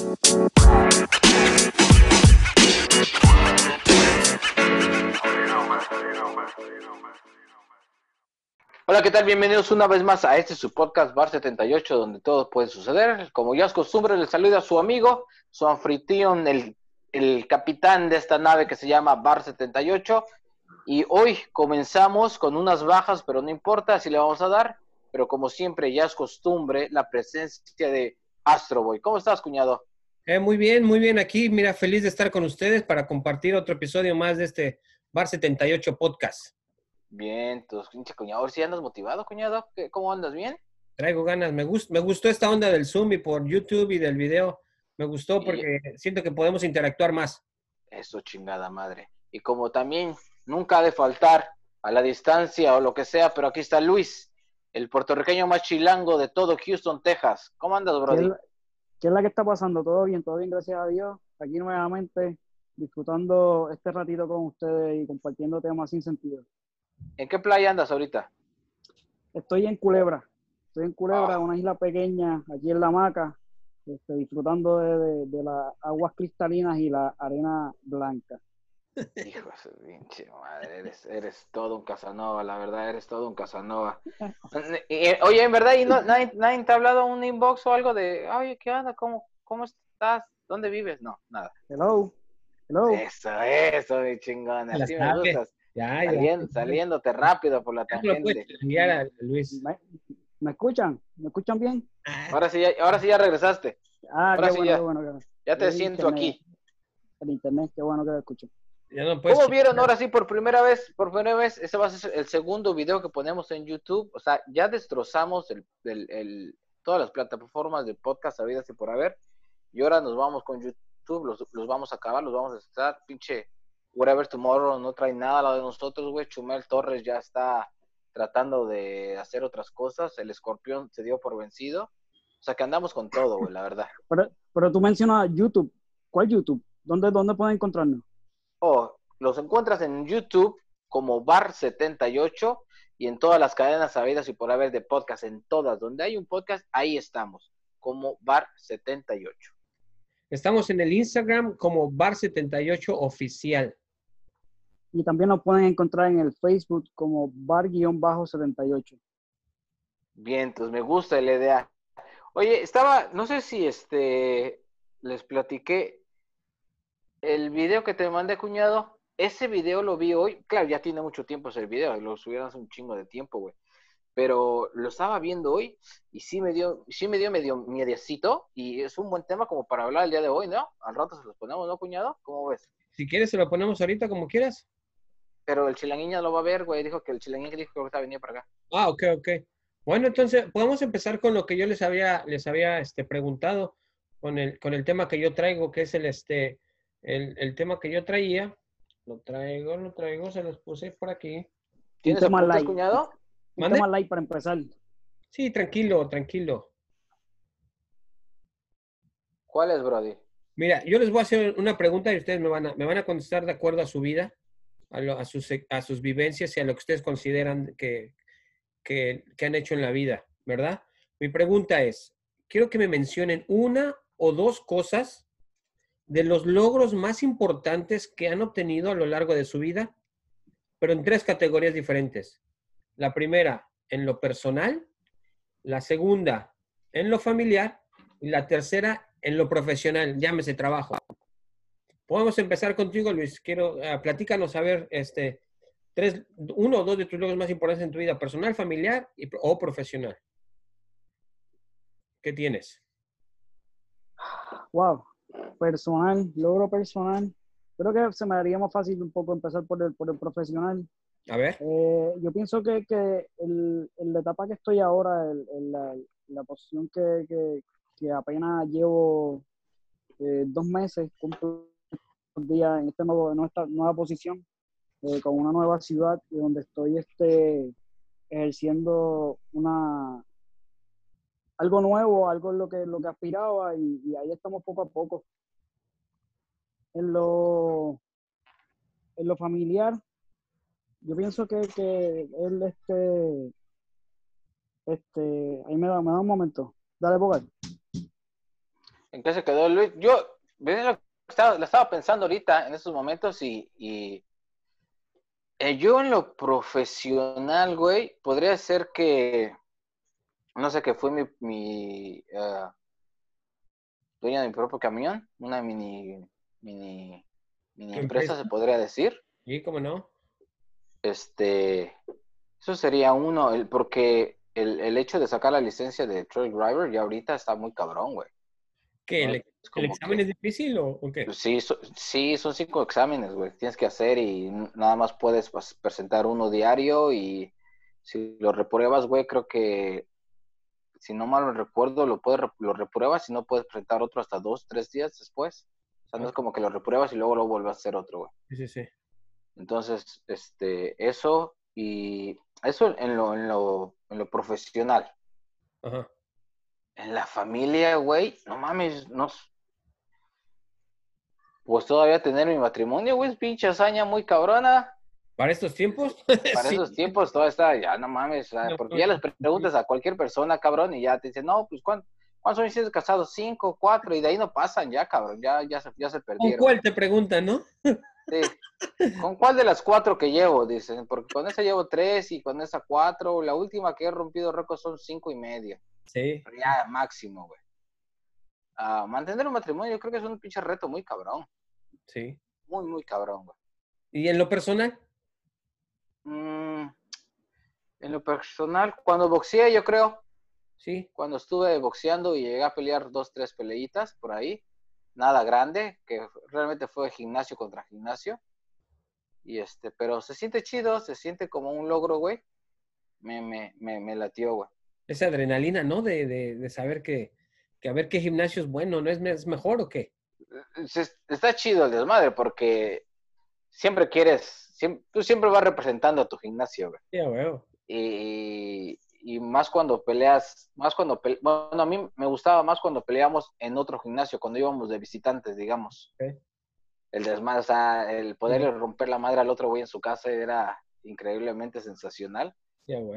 Hola, ¿qué tal? Bienvenidos una vez más a este su podcast Bar 78, donde todo puede suceder. Como ya es costumbre, les saluda a su amigo, su anfitrión, el, el capitán de esta nave que se llama Bar 78. Y hoy comenzamos con unas bajas, pero no importa, así le vamos a dar. Pero como siempre, ya es costumbre, la presencia de Astroboy. ¿Cómo estás, cuñado? Eh, muy bien, muy bien aquí. Mira, feliz de estar con ustedes para compartir otro episodio más de este Bar 78 podcast. Bien, tus pinche cuñado. Ahora sí andas motivado, cuñado. ¿Qué- ¿Cómo andas? ¿Bien? Traigo ganas. Me, gust- me gustó esta onda del Zoom y por YouTube y del video. Me gustó porque siento que podemos interactuar más. Eso, chingada madre. Y como también nunca ha de faltar a la distancia o lo que sea, pero aquí está Luis, el puertorriqueño más chilango de todo Houston, Texas. ¿Cómo andas, ¿Qué es, Brody? qué es la que está pasando? ¿Todo bien? ¿Todo bien? Gracias a Dios. Aquí nuevamente disfrutando este ratito con ustedes y compartiendo temas sin sentido. ¿En qué playa andas ahorita? Estoy en Culebra. Estoy en Culebra, Ah. una isla pequeña, aquí en la hamaca, este, disfrutando de, de- de las aguas cristalinas y la arena blanca. Hijo de su pinche madre, eres, eres todo un Casanova, la verdad, eres todo un Casanova. Y, oye, en verdad, ¿y no, nadie, nadie te ha hablado un inbox o algo de, oye, ¿qué onda? ¿Cómo, ¿Cómo estás? ¿Dónde vives? No, nada. Hello. Hello. Eso, eso, mi chingón, así me gustas. Ya, ya. Saliendo, saliéndote rápido por la tangente. a Luis. ¿Me, me escuchan? ¿Me escuchan bien? Ahora sí, ya, ahora sí ya regresaste. Ah, Ahora qué sí bueno, ya. qué bueno. qué- Ya te el siento internet, aquí. El internet, qué bueno que lo escucho. Ya no puedes ¿Cómo vieron ahora sí por primera vez? Por primera vez, ese va a ser el segundo video que ponemos en YouTube. O sea, ya destrozamos el, el- el- todas las plataformas de podcast habidas y por haber. Y ahora nos vamos con YouTube, los, los vamos a acabar, los vamos a estar. Pinche Whatever Tomorrow no trae nada a lo de nosotros, güey. Chumel Torres ya está tratando de hacer otras cosas. El escorpión se dio por vencido. O sea, que andamos con todo, güey, la verdad. Pero, pero tú mencionas YouTube. ¿Cuál YouTube? ¿Dónde, dónde pueden encontrarnos? O los encuentras en YouTube como Bar78 y en todas las cadenas sabidas y por haber de podcast, en todas, donde hay un podcast, ahí estamos, como Bar78. Estamos en el Instagram como Bar78 Oficial. Y también nos pueden encontrar en el Facebook como bar-78. Bien, pues me gusta la idea. Oye, estaba, no sé si este, les platiqué el video que te mandé, cuñado. Ese video lo vi hoy. Claro, ya tiene mucho tiempo ese video, lo subieron hace un chingo de tiempo, güey. Pero lo estaba viendo hoy y sí me dio, sí me dio medio miedecito y es un buen tema como para hablar el día de hoy, ¿no? Al rato se los ponemos, ¿no, cuñado? ¿Cómo ves? Si quieres, se lo ponemos ahorita como quieras. Pero el chilanguiña lo va a ver, güey. Dijo que el chilanguiña dijo que ahorita venía para acá. Ah, ok, ok. Bueno, entonces podemos empezar con lo que yo les había, les había este, preguntado, con el, con el tema que yo traigo, que es el, este, el, el tema que yo traía. Lo traigo, lo traigo, se los puse por aquí. ¿Tienes tema apuntes, light. cuñado? Un tema light para empezar. Sí, tranquilo, tranquilo. ¿Cuál es, Brody? Mira, yo les voy a hacer una pregunta y ustedes me van a, me van a contestar de acuerdo a su vida, a, lo- a sus, a sus vivencias y a lo que ustedes consideran que, que, que han hecho en la vida, ¿verdad? Mi pregunta es, quiero que me mencionen una o dos cosas de los logros más importantes que han obtenido a lo largo de su vida, pero en tres categorías diferentes. La primera, en lo personal, la segunda, en lo familiar, y la tercera, en lo profesional, llámese trabajo. Podemos empezar contigo, Luis. Quiero, eh, platícanos a ver, este, tres, uno o dos de tus logros más importantes en tu vida, personal, familiar y, o profesional. ¿Qué tienes? Wow. Personal, logro personal. Creo que se me haría más fácil un poco empezar por el, por el profesional. A ver. Eh, yo pienso que, que el- en la etapa que estoy ahora, el- el- la, la posición que, que- que apenas llevo eh, dos meses, cumplo un día en, este nuevo, en esta nueva posición, eh, con una nueva ciudad y donde estoy este, ejerciendo una algo nuevo, algo en lo que, lo que aspiraba y, ahí estamos poco a poco. En lo, en lo familiar, yo pienso que, que él, este, este, ahí me da, me da un momento. Dale, Bogar. ¿En qué se quedó Luis? Yo lo estaba, estaba pensando ahorita en estos momentos y, y eh, yo en lo profesional, güey, podría ser que, no sé, que fue mi, mi eh, dueña de mi propio camión, una mini, mini, mini ¿Qué empresa, empresa? se podría decir. ¿Y cómo no? Este, eso sería uno, el, porque el, el hecho de sacar la licencia de trail driver ya ahorita está muy cabrón, güey. ¿Qué? ¿El, el examen que- es difícil o, o qué? Sí, so- sí, son cinco exámenes, güey, tienes que hacer y nada más puedes pues, presentar uno diario y si lo repruebas, güey, creo que, si no mal recuerdo, lo puedes, lo repruebas y no puedes presentar otro hasta dos, tres días después. O sea, no es como que lo repruebas y luego lo vuelves a hacer otro, güey. Sí, sí, sí. Entonces, este, eso y eso en lo, en lo, en lo profesional. Ajá. En la familia, güey, no mames, no. Pues todavía tener mi matrimonio, güey, es pinche hazaña muy cabrona. ¿Para estos tiempos? Para Sí. esos tiempos todavía está, ya no mames, No, porque ya les preguntas a cualquier persona, cabrón, y ya te dicen, no, pues ¿cuántos, cuántos años tienes casados? Cinco, cuatro, y de ahí no pasan ya, cabrón, ya, ya, se, ya se ¿Con perdieron. cuál te preguntan, no? Sí. ¿Con cuál de las cuatro que llevo? Dicen, porque con esa llevo tres y con esa cuatro. La última que he rompido récord son cinco y media. Sí. Pero ya máximo, güey. Ah, mantener un matrimonio yo creo que es un pinche reto muy cabrón. Sí. Muy, muy cabrón, güey. ¿Y en lo personal? Mm, en lo personal, cuando boxeé, yo creo, Sí. cuando estuve boxeando y llegué a pelear dos, tres peleitas por ahí, nada grande, que realmente fue gimnasio contra gimnasio. Y este, pero se siente chido, se siente como un logro, güey. Me, me, me, me latió, güey. Esa adrenalina, ¿no? De, de, de saber que, que a ver qué gimnasio es bueno, ¿no es, es mejor o qué? Se- Está chido el desmadre porque siempre quieres, siempre, tú siempre vas representando a tu gimnasio, güey. Y, y más cuando peleas, más cuando, pele- bueno, a mí me gustaba más cuando peleábamos en otro gimnasio, cuando íbamos de visitantes, digamos. El desmadre, o sea, el poderle romper la madre al otro güey en su casa era increíblemente sensacional.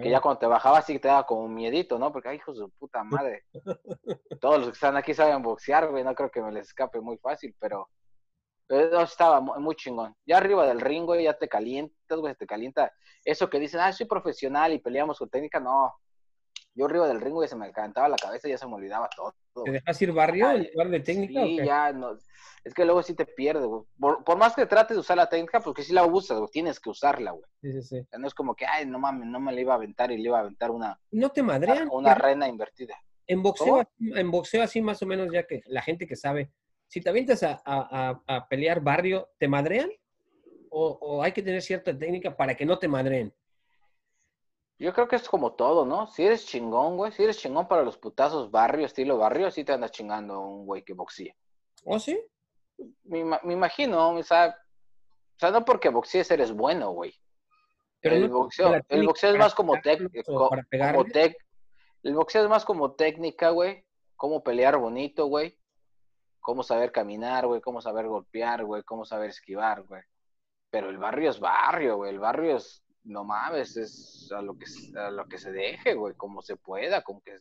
Que ya cuando te bajabas sí te daba como un miedito, ¿no? Porque, ay, hijos de puta madre. Todos los que están aquí saben boxear, güey, no creo que me les escape muy fácil, pero, pero estaba muy, chingón. Ya arriba del ring, güey, ya te calientas, güey, te calienta. Eso que dicen, ah, soy profesional y peleamos con técnica, no. Yo arriba del ring, güey, se me calentaba la cabeza y ya se me olvidaba todo. ¿Te dejas ir barrio en lugar de técnica Sí, ya, no. Es que luego sí te pierdes, güey. Por, por más que trates de usar la técnica, porque sí la usas, güey, tienes que usarla, güey. Sí, sí, sí. O sea, no es como que, ay, no mames, no me la iba a aventar y le iba a aventar una, ¿No te madrean? una rena invertida. En boxeo, en boxeo así más o menos, ya que la gente que sabe, si te avientas a, a- a- pelear barrio, ¿te madrean? O, o hay que tener cierta técnica para que no te madreen? Yo creo que es como todo, ¿no? Si eres chingón, güey, si eres chingón para los putazos barrio, estilo barrio, sí te andas chingando un güey que boxea. ¿O sí? Me, me imagino, o sea, o sea, no porque boxees eres bueno, güey. Pero el no- boxeo, el técnica boxeo es más como, tec- el boxeo es más como técnica, güey, cómo pelear bonito, güey, cómo saber caminar, güey, cómo saber golpear, güey, cómo saber esquivar, güey. Pero el barrio es barrio, güey, el barrio es, no mames, es a lo que, a lo que se deje, güey, como se pueda, con, que,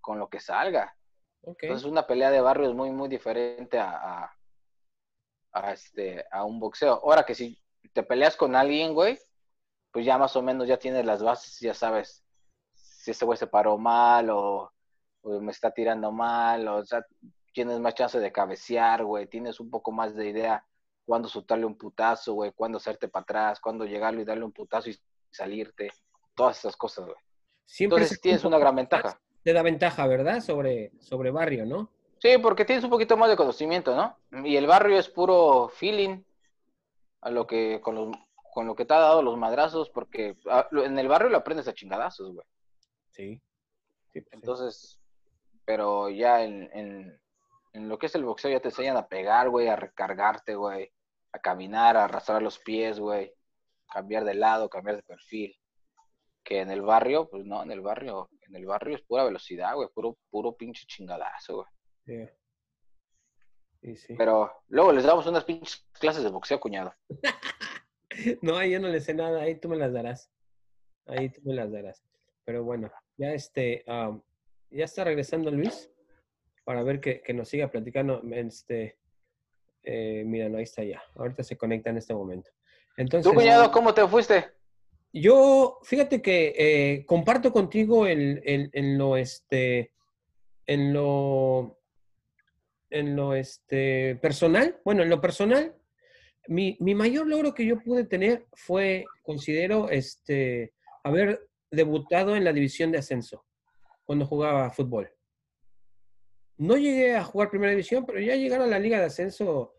con lo que salga. Entonces una pelea de barrio es muy, muy diferente a, a, a, este, a un boxeo. Ahora que si te peleas con alguien, güey, pues ya más o menos ya tienes las bases, ya sabes si ese güey se paró mal o, o me está tirando mal, o, sea, tienes más chance de cabecear, güey, tienes un poco más de idea cuándo soltarle un putazo, güey, cuándo hacerte para atrás, cuándo llegarle y darle un putazo y salirte, todas esas cosas, güey. Siempre Entonces tienes una gran ventaja. Te da ventaja, ¿verdad? Sobre, sobre barrio, ¿no? Sí, porque tienes un poquito más de conocimiento, ¿no? Y el barrio es puro feeling a lo que con, los- con lo que te ha dado los madrazos, porque ah, en el barrio lo aprendes a chingadazos, güey. Sí. Sí, pues. Entonces, pero ya en, en, en lo que es el boxeo ya te enseñan a pegar, güey, a recargarte, güey, a caminar, a arrastrar los pies, güey, cambiar de lado, cambiar de perfil. Que en el barrio, pues no, en el barrio, en el barrio es pura velocidad, güey, puro, puro pinche chingadazo, güey. Sí. Sí, sí. Pero luego les damos unas pinches clases de boxeo, cuñado. No, ahí yo no le sé nada, ahí tú me las darás. Ahí tú me las darás. Pero bueno, ya este, am, ya está regresando Luis. Para ver que, que nos siga platicando. Este, eh, mira, no, ahí está ya. Ahorita se conecta en este momento. Entonces, ¿Tú, cuñado, cómo te fuiste? Yo, fíjate que eh, comparto contigo en, lo este, en lo, en lo este, personal. Bueno, en lo personal, mi, mi mayor logro que yo pude tener fue, considero, este, haber debutado en la división de ascenso cuando jugaba fútbol. No llegué a jugar primera división, pero ya llegar a la liga de ascenso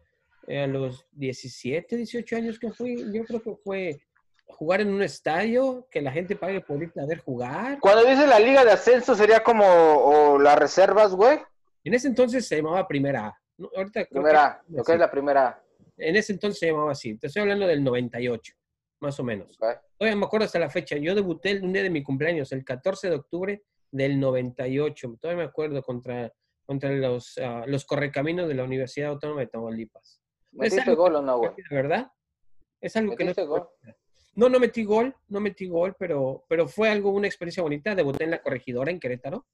eh, a los 17, 18 años que fui, yo creo que fue jugar en un estadio, que la gente pague por irte a ver jugar. Cuando dice la liga de ascenso, sería como o las reservas, güey. En ese entonces se llamaba Primera A. ¿no? Ahorita Primera que- lo que es la primera A. En ese entonces se llamaba así. Te estoy hablando del 98, más o menos. ¿ok? Todavía me acuerdo hasta la fecha. Yo debuté el un día de mi cumpleaños, el 14 de octubre del 98. Todavía me acuerdo contra, contra los, ah, los correcaminos de la Universidad Autónoma de Tamaulipas. ¿Metiste gol o no, güey? ¿De verdad? Es algo que no... ¿Metiste gol? No, no metí gol, no metí gol, pero, pero fue algo, una experiencia bonita. Debuté en la corregidora en Querétaro.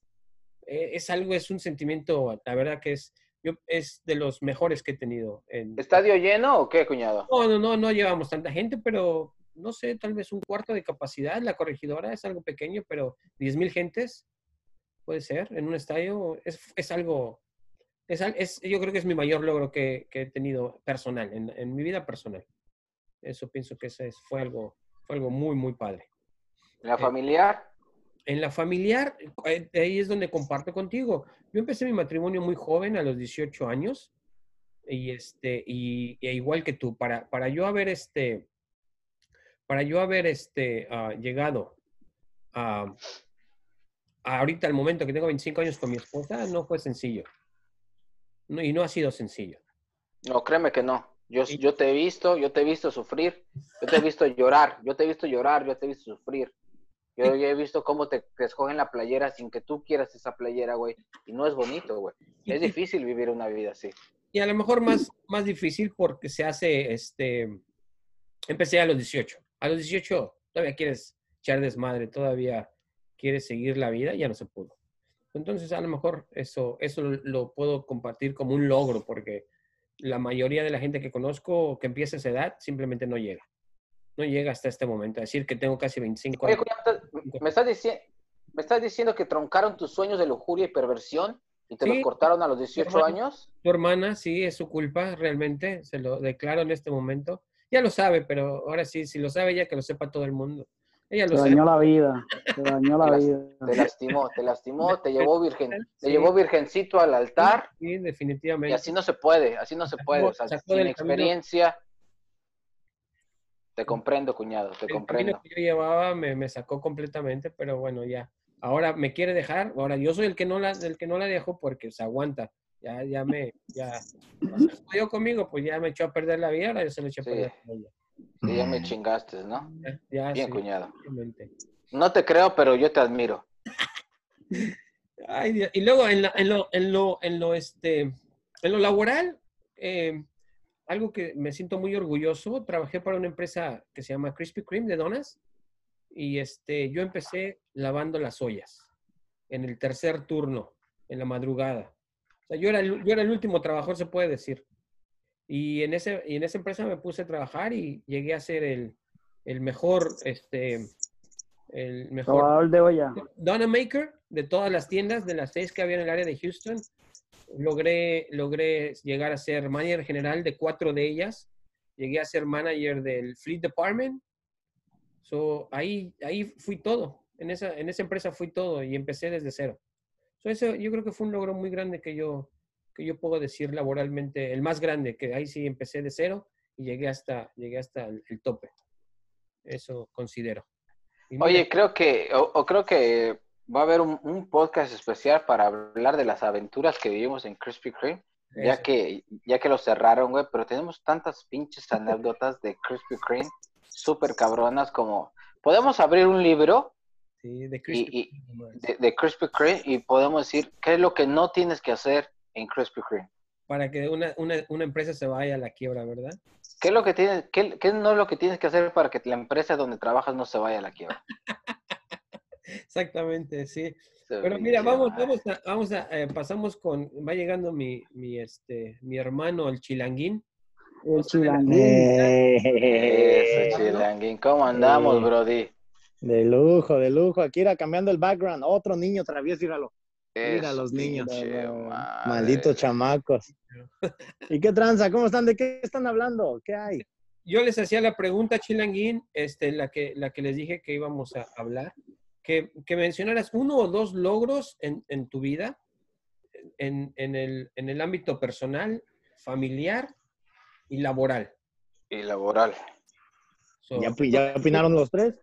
Eh, es algo, es un sentimiento, la verdad que es, yo, es de los mejores que he tenido. En, ¿Estadio lleno o qué, cuñado? no, no, no, no llevamos tanta gente, pero no sé, tal vez un cuarto de capacidad. La corregidora es algo pequeño, pero 10 mil gentes puede ser en un estadio. Es, es algo, es, es- yo creo que es mi mayor logro que, que he tenido personal, en, en mi vida personal. Eso pienso que ese es- fue, algo, fue algo muy, muy padre. ¿La familiar? En la familiar, eh, ahí es donde comparto contigo. Yo empecé mi matrimonio muy joven, a los 18 años, y este, y, e igual que tú, para, para yo haber este, para yo haber este, ah, llegado a, a ahorita al momento que tengo 25 años con mi esposa, no fue sencillo. No, y no ha sido sencillo. No, créeme que no. Yo, Sí. yo te he visto, yo te he visto sufrir, yo te he visto llorar, yo te he visto llorar, yo te he visto sufrir. Yo, yo he visto cómo te, te escogen la playera sin que tú quieras esa playera, güey. Y no es bonito, güey. Es difícil vivir una vida así. Y a lo mejor más, más difícil porque se hace, este, empecé a los 18. A los 18 todavía quieres echar desmadre, todavía quieres seguir la vida, ya no se pudo. Entonces a lo mejor eso, eso lo, puedo compartir como un logro porque la mayoría de la gente que conozco que empieza esa edad simplemente no llega. No llega hasta este momento. decir que tengo casi 25 Oye, años. ¿me- ¿me estás, diciendo, ¿me estás diciendo que troncaron tus sueños de lujuria y perversión y te Sí. los cortaron a los 18 Hermano. años? Tu hermana, sí, es su culpa, realmente, se lo declaro en este momento. Ya lo sabe, pero ahora sí, si lo sabe ya que lo sepa todo el mundo. Ella Te lo sabe. dañó la vida. Te dañó la Te vida. Te lastimó, te lastimó, te llevó virgen, te llevó virgencito al altar Sí, y definitivamente. así no se puede, así no se puede. O sea, sin camino. experiencia. Te comprendo, cuñado, te el comprendo. camino que yo llevaba me, me sacó completamente, pero bueno, ya. Ahora me quiere dejar, ahora yo soy el que no la, el que no la dejo porque se aguanta. Ya, ya me, ya, cuando conmigo, pues ya me echó a perder la vida, ahora yo se lo eché a perder a ella. Sí, ya me chingaste, ¿no? Ya, ya, Bien, sí, cuñado. No te creo, pero yo te admiro. Ay, Dios. Y luego en, la- en lo, en lo, en lo, este, en lo laboral, eh, algo que me siento muy orgulloso, trabajé para una empresa que se llama Krispy Kreme de donas y este, yo empecé lavando las ollas en el tercer turno, en la madrugada. O sea, yo era el, yo era el último trabajador, se puede decir. Y en, ese, y en esa empresa me puse a trabajar y llegué a ser el, el mejor, este, el mejor Probador de olla. Donna Maker de todas las tiendas, de las seis que había en el área de Houston. Logré, logré llegar a ser manager general de cuatro de ellas. Llegué a ser manager del Fleet Department. So, ahí, ahí fui todo. En esa, en esa empresa fui todo y empecé desde cero. So, eso yo creo que fue un logro muy grande que yo, que yo puedo decir laboralmente, el más grande, que ahí sí empecé de cero y llegué hasta, llegué hasta el, el tope. Eso considero. Y mira, Oye, creo que, o, o creo que va a haber un, un podcast especial para hablar de las aventuras que vivimos en Krispy Kreme, ya que, ya que lo cerraron, güey, pero tenemos tantas pinches anécdotas de Krispy Kreme súper cabronas como, podemos abrir un libro Sí, de Krispy y- de, de Krispy Kreme y podemos decir qué es lo que no tienes que hacer en Krispy Kreme. Para que una, una, una empresa se vaya a la quiebra, ¿verdad? ¿Qué es lo que tienes, qué, qué no es lo que tienes que hacer para que la empresa donde trabajas no se vaya a la quiebra? Exactamente, sí. Pero mira, vamos, vamos a, vamos a eh, pasamos con, va llegando mi, mi, este, mi hermano, el chilanguín. El chilanguín. Eso, chilanguín. ¿Cómo andamos, Eh. Brody? De lujo, de lujo. Aquí era cambiando el background. Otro niño travieso, míralo. Mira Eso, los niños. Malditos chamacos. ¿Y qué tranza? ¿Cómo están? ¿De qué están hablando? ¿Qué hay? Yo les hacía la pregunta, Chilanguín, este, la que, la que les dije que íbamos a hablar, que, que mencionaras uno o dos logros en, en tu vida, en, en el, en el ámbito personal, familiar y laboral. Y laboral. So, ¿Ya, ya opinaron los tres?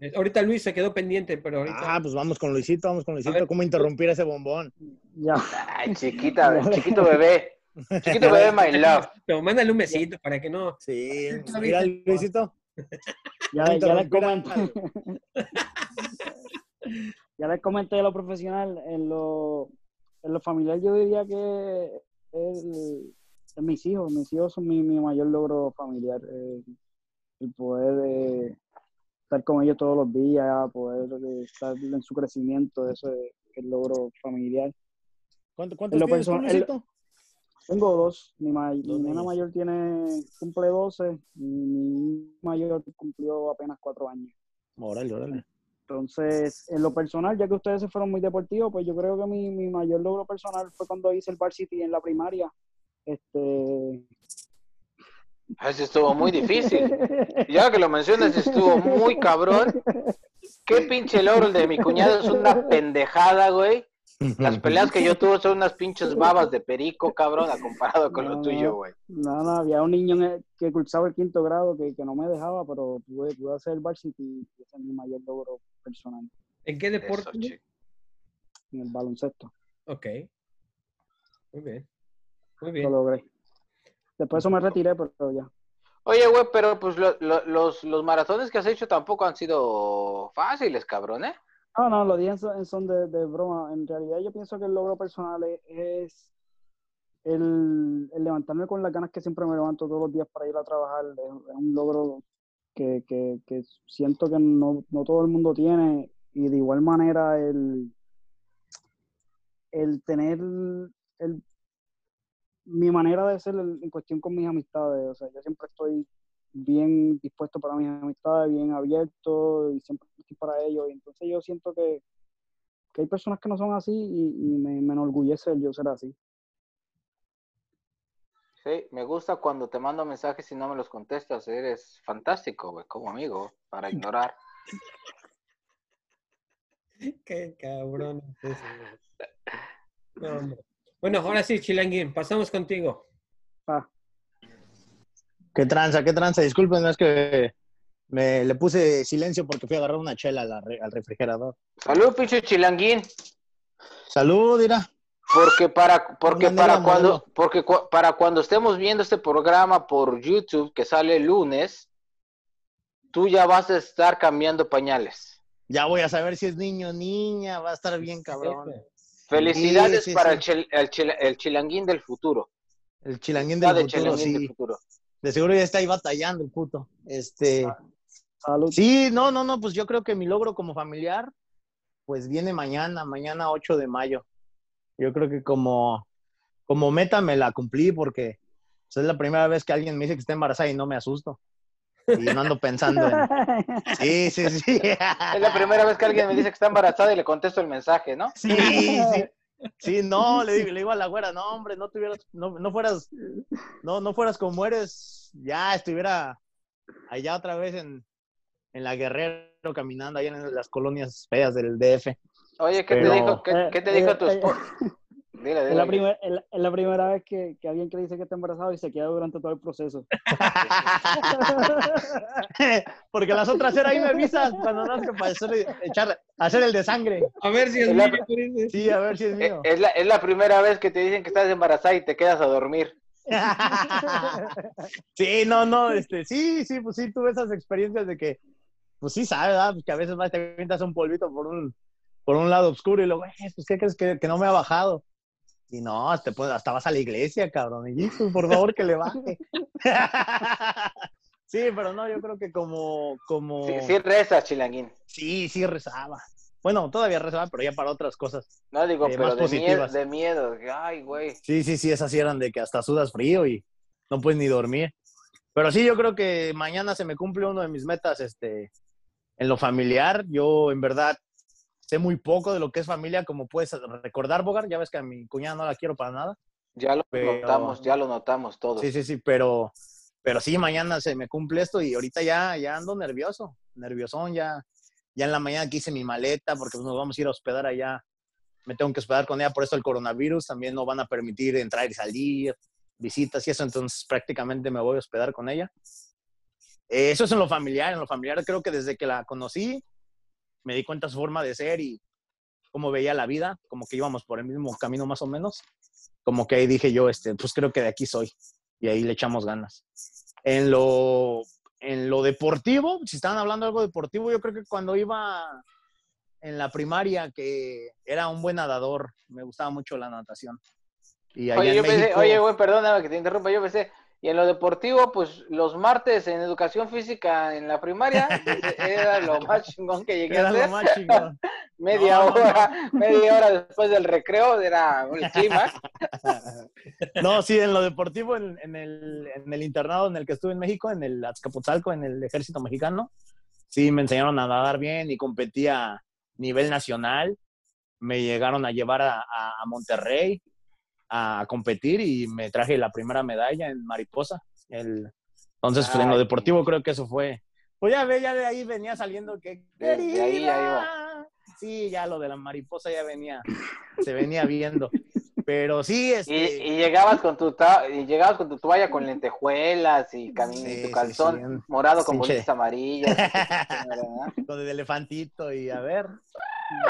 Eh, ahorita Luis se quedó pendiente, pero ahorita... Ah, pues vamos con Luisito, vamos con Luisito. ¿Cómo interrumpir ese bombón? Ya. Ay, chiquita, chiquito bebé. Chiquito bebé, my love. Pero mándale un besito para que no... Sí, mira. Luisito. Ya, ya les Interrumpir comenté. ya les comenté de lo profesional. En lo, en lo familiar, yo diría que el, es mis hijos. Mis hijos son mi, mi mayor logro familiar. eh, el poder eh, estar con ellos todos los días, poder eh, estar en su crecimiento, eso es el logro familiar. ¿Cuánto, ¿Cuántos tienes personal- Luisito? Tengo dos. Mi, ma- mi nena mayor tiene cumple 12 y mi mayor cumplió apenas cuatro años. Órale, órale. Entonces, en lo personal, ya que ustedes se fueron muy deportivos, pues yo creo que mi, mi mayor logro personal fue cuando hice el varsity en la primaria. Este, Ese estuvo muy difícil. Ya que lo mencionas, estuvo muy cabrón. Qué pinche logro el de mi cuñado, es una pendejada, güey. Las peleas que yo tuve son unas pinches babas de perico, cabrón, a comparado con lo tuyo, güey. no, no, había un niño que cursaba el quinto grado que, que no me dejaba, pero pude, pude hacer el varsity y ese es mi mayor logro personal ¿En qué deporte? Eso, en el baloncesto. ok. Muy bien. Muy Lo bien. logré. Después de eso me retiré, pero ya. Oye, güey, pero pues lo- lo- los, los maratones que has hecho tampoco han sido fáciles, cabrón, ¿eh? No, no, lo dije en son, de, de broma. En realidad yo pienso que el logro personal es, es el, el levantarme con las ganas que siempre me levanto todos los días para ir a trabajar. Es, es un logro que, que, que siento que no, no todo el mundo tiene. Y de igual manera el, el tener el, mi manera de ser en en cuestión con mis amistades. O sea, yo siempre estoy bien dispuesto para mis amistades, bien abierto y siempre estoy para ellos. Y entonces yo siento que, que hay personas que no son así y, y me, me enorgullece el yo ser así. Sí, me gusta cuando te mando mensajes y no me los contestas. Eres fantástico, güey, como amigo, para ignorar. Qué cabrón. es ese, güey. No, hombre. Bueno, ahora sí, Chilanguín, pasamos contigo. Ah, ¿Qué tranza, qué tranza? Disculpen, es que me le puse silencio porque fui a agarrar una chela al refrigerador. Salud, pinche chilanguín. Salud, dirá. Porque para, porque para cuando, porque cu- para cuando estemos viendo este programa por YouTube que sale el lunes, tú ya vas a estar cambiando pañales. Ya voy a saber si es niño o niña, va a estar bien cabrón. Felicidades Sí, sí, para sí. El, el chil- el chilanguín del futuro. El chilanguín del de futuro, chilanguín del sí. futuro. De seguro ya está ahí batallando el puto. Este, salud. sí, no, no, no, pues yo creo que mi logro como familiar, pues viene mañana, mañana 8 de mayo. Yo creo que como, como meta me la cumplí porque pues, es la primera vez que alguien me dice que está embarazada y no me asusto. Y no ando pensando en... Sí, sí, sí. Es la primera vez que alguien me dice que está embarazada y le contesto el mensaje, ¿no? Sí, sí. Sí, no, le digo, le digo a la güera, no, hombre, no tuvieras, no, no fueras, no, no fueras como eres, ya estuviera allá otra vez en, en la Guerrero caminando allá en las colonias feas del DF. Oye, ¿qué Pero- te dijo, qué, qué te dijo tu Eh, eh, esposa? Dile, Es la, primer- es la- es la primera vez que, que alguien que le dice que está embarazado y se queda durante todo el proceso. Porque las otras eran ahí me avisas cuando nazca para hacer, echar, hacer el de sangre. A ver si es mío. Sí, a ver si es Eh, mío. Es la, es la primera vez que te dicen que estás embarazada y te quedas a dormir. sí, no, no, este, sí, sí, pues sí, tuve esas experiencias de que, pues sí, sabes, ¿verdad? Pues que a veces más te avientas un polvito por un, por un lado oscuro y luego, eh, pues, ¿qué crees que, que no me ha bajado? Y no, te puedes- hasta vas a la iglesia, cabrón. Y por favor, que le baje. sí, pero no, yo creo que como, como, Sí, sí reza, chilanguín. sí, sí rezaba. Bueno, todavía rezaba, pero ya para otras cosas. No digo, Eh, pero más de miedo, de miedo. Ay, güey. Sí, sí, sí, esas sí eran de que hasta sudas frío y no puedes ni dormir. Pero sí, yo creo que mañana se me cumple uno de mis metas, este, en lo familiar. Yo, en verdad, sé muy poco de lo que es familia, como puedes recordar, Bogar. Ya ves que a mi cuñada no la quiero para nada. Ya lo Pero- notamos, ya lo notamos todos. Sí, sí, sí, pero, pero sí, mañana se me cumple esto y ahorita ya, ya ando nervioso, nerviosón, ya, ya en la mañana que hice mi maleta porque pues, nos vamos a ir a hospedar allá. Me tengo que hospedar con ella por esto el coronavirus, también no van a permitir entrar y salir, visitas y eso, entonces prácticamente me voy a hospedar con ella. Eh, eso es en lo familiar, en lo familiar creo que desde que la conocí me di cuenta de su forma de ser y cómo veía la vida, como que íbamos por el mismo camino más o menos, como que ahí dije yo, este, pues creo que de aquí soy y ahí le echamos ganas. En lo, en lo deportivo, si estaban hablando de algo deportivo, yo creo que cuando iba en la primaria, que era un buen nadador, me gustaba mucho la natación. Y allá Oye, en yo pensé, oye, güey, perdóname que te interrumpa, yo pensé, y en lo deportivo, pues los martes en educación física en la primaria era lo más chingón que llegué a era lo hacer. más chingón. Media No, no, hora, media hora después del recreo era un clima. No, sí, en lo deportivo, en, en el, en el internado en el que estuve en México, en el Azcapotzalco, en el ejército mexicano, sí me enseñaron a nadar bien y competí a nivel nacional. Me llegaron a llevar a, a- a Monterrey a competir y me traje la primera medalla en mariposa. El, entonces, en lo deportivo creo que eso fue. Pues ya ve, ya de ahí venía saliendo que. Ahí. "Querida". Sí, ya lo de la mariposa ya venía, se venía viendo. Pero sí, Y, este. y llegabas con tu y llegabas con tu toalla con lentejuelas y, Sí, tu calzón sí. morado con bolitas amarillas. con el elefantito y a ver,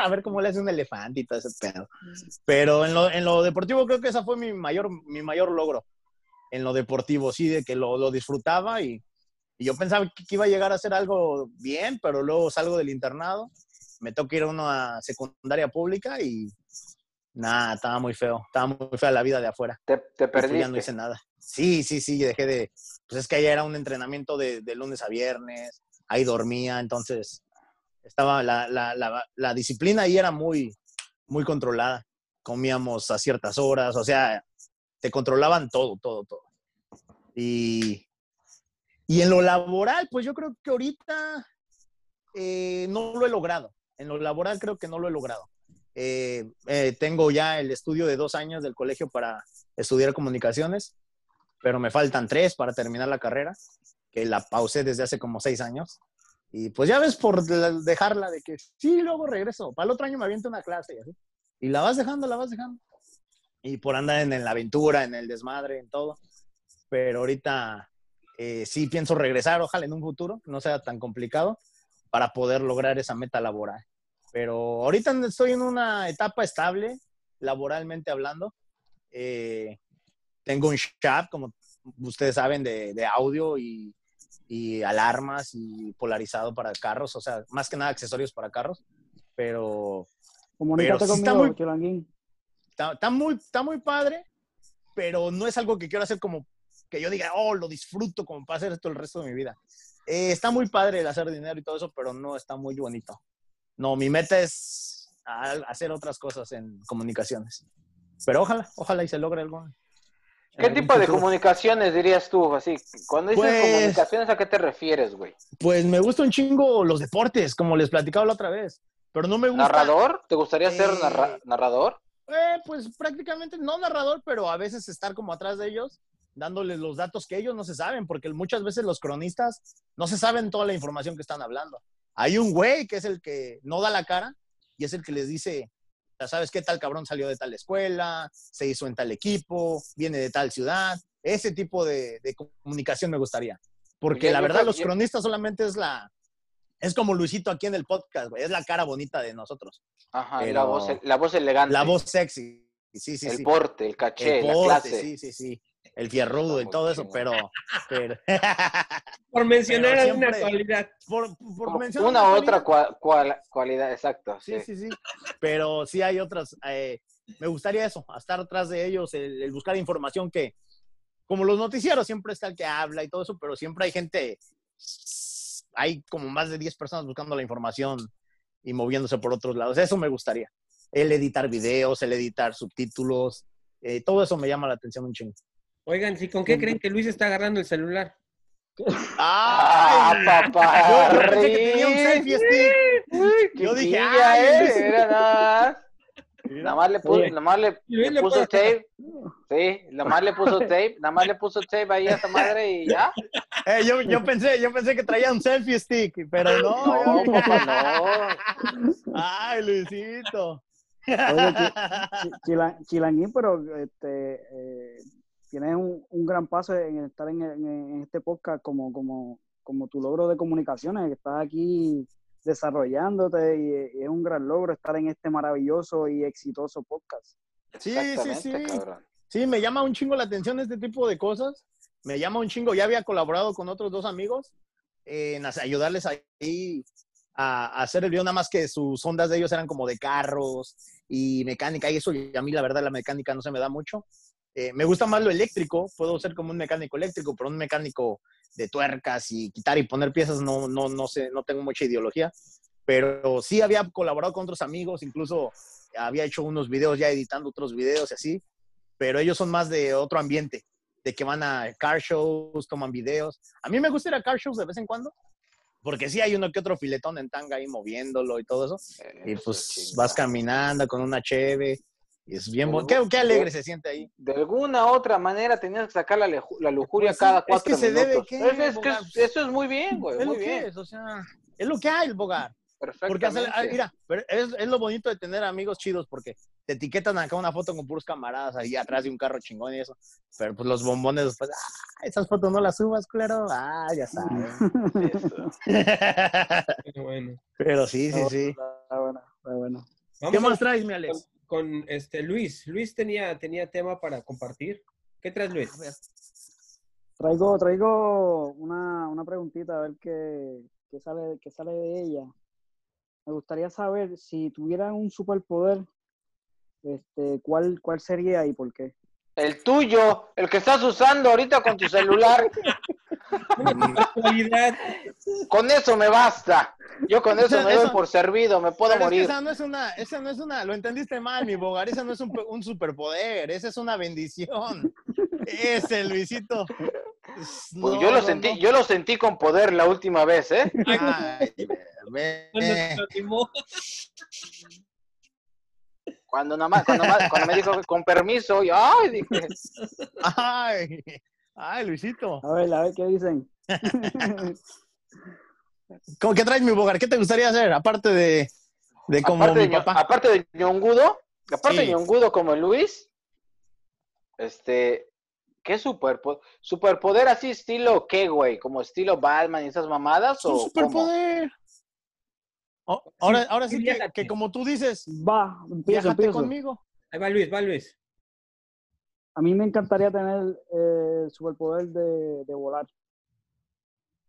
a ver cómo le hace un elefante y todo ese pedo. Pero en lo, en lo deportivo creo que esa fue mi mayor, mi mayor logro. En lo deportivo, sí, de que lo, lo disfrutaba y, y yo pensaba que iba a llegar a hacer algo bien, pero luego salgo del internado, me toca ir a una secundaria pública y nada, estaba muy feo, estaba muy fea la vida de afuera. Te, te pues ya perdiste. no hice nada. Sí, sí, sí, dejé de. Pues es que allá era un entrenamiento de, de lunes a viernes, ahí dormía, entonces estaba la, la, la, disciplina ahí era muy, muy controlada. Comíamos a ciertas horas, o sea, te controlaban todo, todo, todo. Y, y en lo laboral, pues yo creo que ahorita eh, no lo he logrado. En lo laboral creo que no lo he logrado. Eh, eh, tengo ya el estudio de dos años del colegio para estudiar comunicaciones, pero me faltan tres para terminar la carrera, que la pausé desde hace como seis años. Y pues ya ves por la- dejarla de que sí, luego regreso. Para el otro año me aviento una clase y así. Y la vas dejando, la vas dejando. Y por andar en, la aventura, en el desmadre, en todo. Pero ahorita eh, sí pienso regresar, ojalá en un futuro, no sea tan complicado, para poder lograr esa meta laboral. Pero ahorita estoy en una etapa estable, laboralmente hablando. Eh, tengo un shop, como ustedes saben, de audio y, y alarmas y polarizado para carros, o sea, más que nada accesorios para carros. Pero Comunícate sí está conmigo, muy- Chilanguín. está, está muy, está muy padre, pero no es algo que quiero hacer como que yo diga, oh, lo disfruto como para hacer esto el resto de mi vida. Eh, está muy padre el hacer dinero y todo eso, pero no está muy bonito. No, mi meta es a- hacer otras cosas en comunicaciones. Pero ojalá, ojalá y se logre algo. ¿Qué tipo de comunicaciones dirías tú? Así, cuando dices Pues- comunicaciones, ¿a qué te refieres, güey? Pues me gusta un chingo los deportes, como les platicaba la otra vez. Pero no me gusta. ¿Narrador? ¿Te gustaría ser Eh, narra- narrador? Eh, pues prácticamente no narrador, pero a veces estar como atrás de ellos, dándoles los datos que ellos no se saben, porque muchas veces los cronistas no se saben toda la información que están hablando. Hay un güey que es el que no da la cara y es el que les dice, ya sabes qué tal cabrón salió de tal escuela, se hizo en tal equipo, viene de tal ciudad. Ese tipo de, de comunicación me gustaría. Porque Yo- la verdad, los cronistas solamente es la... Es como Luisito aquí en el podcast, güey. Es la cara bonita de nosotros. Ajá, pero- la, voz, la voz elegante. La voz sexy. Sí, sí, el sí. porte, el caché, el la porte, clase. sí, sí, sí. El fierrudo y todo eso, pero, pero Por mencionar Pero alguna siempre- cualidad. por, mencionar una una otra cualidad, cua- cual- cualidad, exacto. Sí, sí, sí. Pero sí hay otras. eh, me gustaría eso, estar atrás de ellos, el, el buscar información que, como los noticieros, siempre está el que habla y todo eso, pero siempre hay gente, hay como más de 10 personas buscando la información y moviéndose por otros lados. Eso me gustaría. El editar videos, el editar subtítulos, eh, todo eso me llama la atención un chingo. Oigan, ¿sí con qué creen que Luis está agarrando el celular? ¡Ah, ¡Ay! papá! Yo pensé que tenía un selfie stick. Qué Yo dije, ¡ay, eh! Mira nada más. Nada más le puso, nada más le, puso tape. Sí, nada más le puso tape, nada más le puso tape ahí a esa madre y ya. Eh, yo, yo pensé, yo pensé que traía un selfie stick, pero no. No, yo- papá, Ay, Luisito. Oye, Chi- Chila- Chilanguín, pero este, eh, tienes un, un gran paso en estar en, en- en este podcast como, como, como tu logro de comunicaciones, que estás aquí desarrollándote y, y es un gran logro estar en este maravilloso y exitoso podcast. Sí, sí, sí. Cabrón. Sí, me llama un chingo la atención este tipo de cosas. Me llama un chingo. Ya había colaborado con otros dos amigos en ayudarles ahí a, a hacer el video, nada más que sus ondas de ellos eran como de carros y mecánica y eso. Y a mí, la verdad, la mecánica no se me da mucho. Eh, me gusta más lo eléctrico. Puedo ser como un mecánico eléctrico, pero un mecánico de tuercas y quitar y poner piezas no, no, no sé, no tengo mucha ideología. Pero sí había colaborado con otros amigos, incluso había hecho unos videos ya editando otros videos y así pero ellos son más de otro ambiente, de que van a car shows, toman videos. A mí me gusta ir a car shows de vez en cuando, porque sí hay uno que otro filetón en tanga ahí moviéndolo y todo eso. Y Eso, pues vas caminando con una cheve y es bien Pero- bonito. Qué, qué alegre se siente ahí. De alguna otra manera tenías que sacar la, la lujuria Pues sí, cada es cuatro que se minutos. debe, ¿qué, Es- es que es- eso es muy bien, güey, Es lo muy que bien. es, o sea, es lo que hay, el bogar. Porque hace- Perfectamente. ah, mira, pero es, es lo bonito de tener amigos chidos porque te etiquetan acá una foto con puros camaradas ahí atrás de un carro chingón y eso. Pero pues los bombones después, ah, esas fotos no las subas, claro. Ah, ya sabes. Eso. Pero bueno. pero sí, sí, sí. Está bueno, está bueno. ¿Qué más traes, mi Alex? Con este Luis. Luis tenía, tenía tema para compartir. ¿Qué traes, Luis? Traigo, traigo una, una preguntita a ver qué, qué sale, qué sale de ella. Me gustaría saber si tuvieran un superpoder, este, ¿cuál, cuál sería y por qué? El tuyo, el que estás usando ahorita con tu celular. con eso me basta. Yo con eso me doy Eso- por servido, me puedo Pero es que morir. esa no es una, esa no es una, lo entendiste mal, mi bogar, esa no es un, un superpoder, esa es una bendición. Ese, Luisito. Pues No, yo lo no, sentí, no. yo lo sentí con poder la última vez, ¿eh? Ay. Cuando nada más, cuando, cuando me dijo que con permiso, yo, ay, dije, Ay, ay, Luisito. A ver, a ver qué dicen. ¿Cómo que traes mi bogar? ¿Qué te gustaría hacer? Aparte de, de como aparte mi de, papá. aparte de ñongudo, aparte Sí. de ñongudo como Luis, este, ¿qué superpoder? ¿Superpoder así estilo qué, güey? ¿Como estilo Batman y esas mamadas? Es un o cómo? superpoder. O- ahora, ahora sí que, que como tú dices, Va, empiezo. conmigo. Ahí va Luis, va Luis. A mí me encantaría tener eh, el superpoder de, de volar.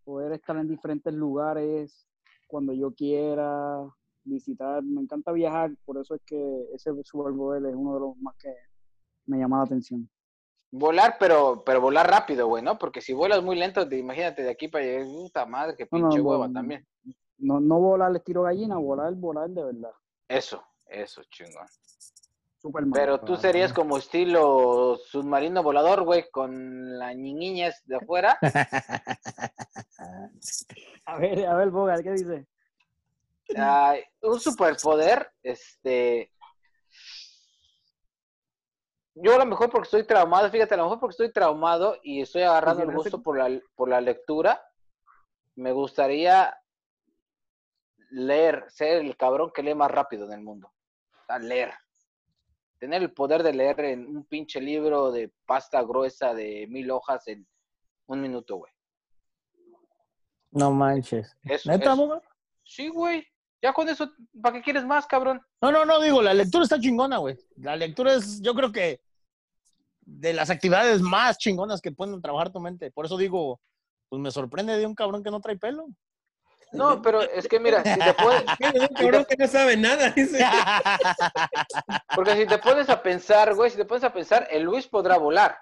Poder estar en diferentes lugares cuando yo quiera, visitar. Me encanta viajar, por eso es que ese superpoder es uno de los más que me llama la atención. Volar, pero, pero volar rápido, güey, ¿no? Porque si vuelas muy lento, te- imagínate de aquí para allá, puta madre, que no, pinche no, hueva no. también. No, no volar estilo gallina, volar, volar de verdad. Eso, eso, chingón. Superman. Pero tú serías como estilo submarino volador, güey, con las niñas de afuera. A ver, a ver, Boga, ¿qué dice? Un superpoder, este. Yo a lo mejor porque estoy traumado, fíjate, a lo mejor porque estoy traumado y estoy agarrando el gusto por la, por la lectura, me gustaría leer, ser el cabrón que lee más rápido en el mundo. Sea, leer. Tener el poder de leer en un pinche libro de pasta gruesa de mil hojas en un minuto, güey. No manches. Eso, ¿Neta, eso. Sí, güey. Ya con eso, ¿para qué quieres más, cabrón? No, no, no, digo, la lectura está chingona, güey. La lectura es, yo creo que, de las actividades más chingonas que pueden trabajar tu mente. Por eso digo, pues me sorprende de un cabrón que no trae pelo. No, pero es que mira, si te pones, cabrón que no sabe nada. dice. porque si te pones a pensar, güey, si te pones a pensar, el Luis podrá volar.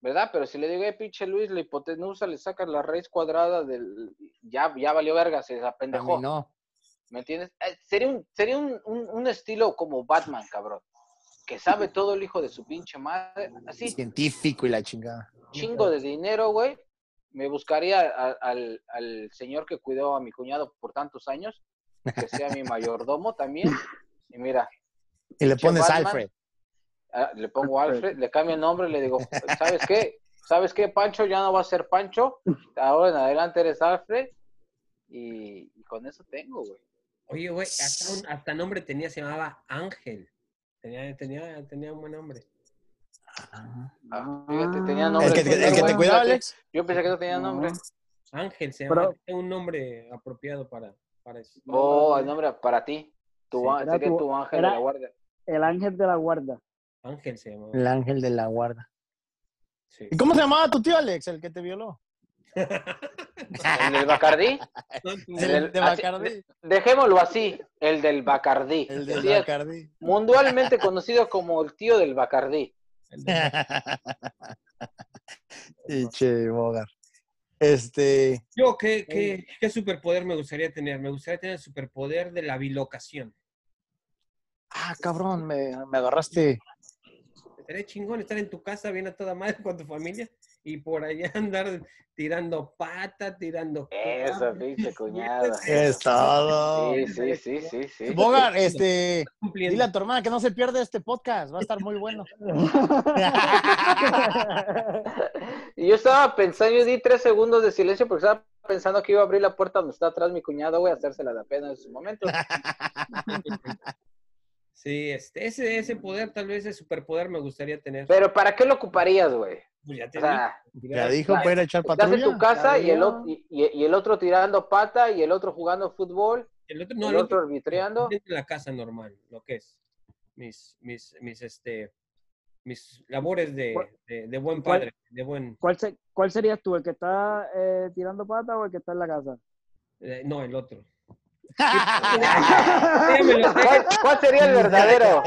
¿Verdad? Pero si le digo, eh, pinche Luis, la hipotenusa, le sacas la raíz cuadrada del. Ya, ya valió verga, se apendejó. no. ¿Me entiendes? Eh, sería un, sería un, un, un estilo como Batman, cabrón. Que sabe todo el hijo de su pinche madre. Así, Científico y la chingada. chingo de dinero, güey. Me buscaría a- al, al señor que cuidó a mi cuñado por tantos años, que sea mi mayordomo también. Y mira, Y le pones Batman. Alfred. ah, le pongo Alfred, le cambio el nombre, le digo, ¿sabes qué? ¿Sabes qué, Pancho? Ya no va a ser Pancho. Ahora en adelante eres Alfred. Y, y con eso tengo, güey. Oye, güey, hasta, un- hasta nombre tenía, se llamaba Ángel. Tenía, tenía, tenía un buen nombre. Ah, fíjate, tenía nombre. ¿El que, de el que te cuidaba. Alex? Yo pensé que no tenía nombre. Ángel se Pero- un nombre apropiado para, para eso. Oh, el nombre para ti. Tu, Sí. Era tu- tu ángel era- de la guardia. El ángel de la guarda. Ángel se llamaba. El ángel de la guarda. Sí. ¿Y cómo se llamaba tu tío, Alex, el que te violó? ¿El del Bacardí? El del- de así- Bacardí. Dejémoslo así, el del Bacardí. El del Bacardí. mundialmente conocido como el tío del Bacardí. Y che, Bogar. Este, Yo, ¿qué, qué, ¿qué superpoder me gustaría tener? Me gustaría tener el superpoder de la bilocación. ah, cabrón, me, me agarraste. Sería chingón estar en tu casa bien a toda madre con tu familia y por allá andar tirando pata, tirando... Eso, pinche cuñada. Es todo. Sí, sí, sí, sí, sí. Bogar, este, cumpliendo. dile a tu hermana que no se pierda este podcast, va a estar muy bueno. Y yo estaba pensando, yo di tres segundos de silencio porque estaba pensando que iba a abrir la puerta donde está atrás mi cuñado, güey, a hacérsela de pena en su momento. Sí, este, ese, ese poder, tal vez ese superpoder me gustaría tener. Pero ¿para qué lo ocuparías, güey? Pues ya te O sea, digo, Ya dijo, para echar estás en patrulla. tu casa y el, y, y- otro tirando pata y el otro jugando fútbol, el otro, no, el el otro otro arbitreando. de la casa normal, lo que es. Mis, mis, mis, este, mis labores de, ¿Cuál- de, de buen cuál- padre, de buen... ¿Cuál, se- ¿Cuál serías tú? ¿El que está eh, tirando pata o el que está en la casa? eh, no, el otro. ¿Cuál, cuál sería el verdadero?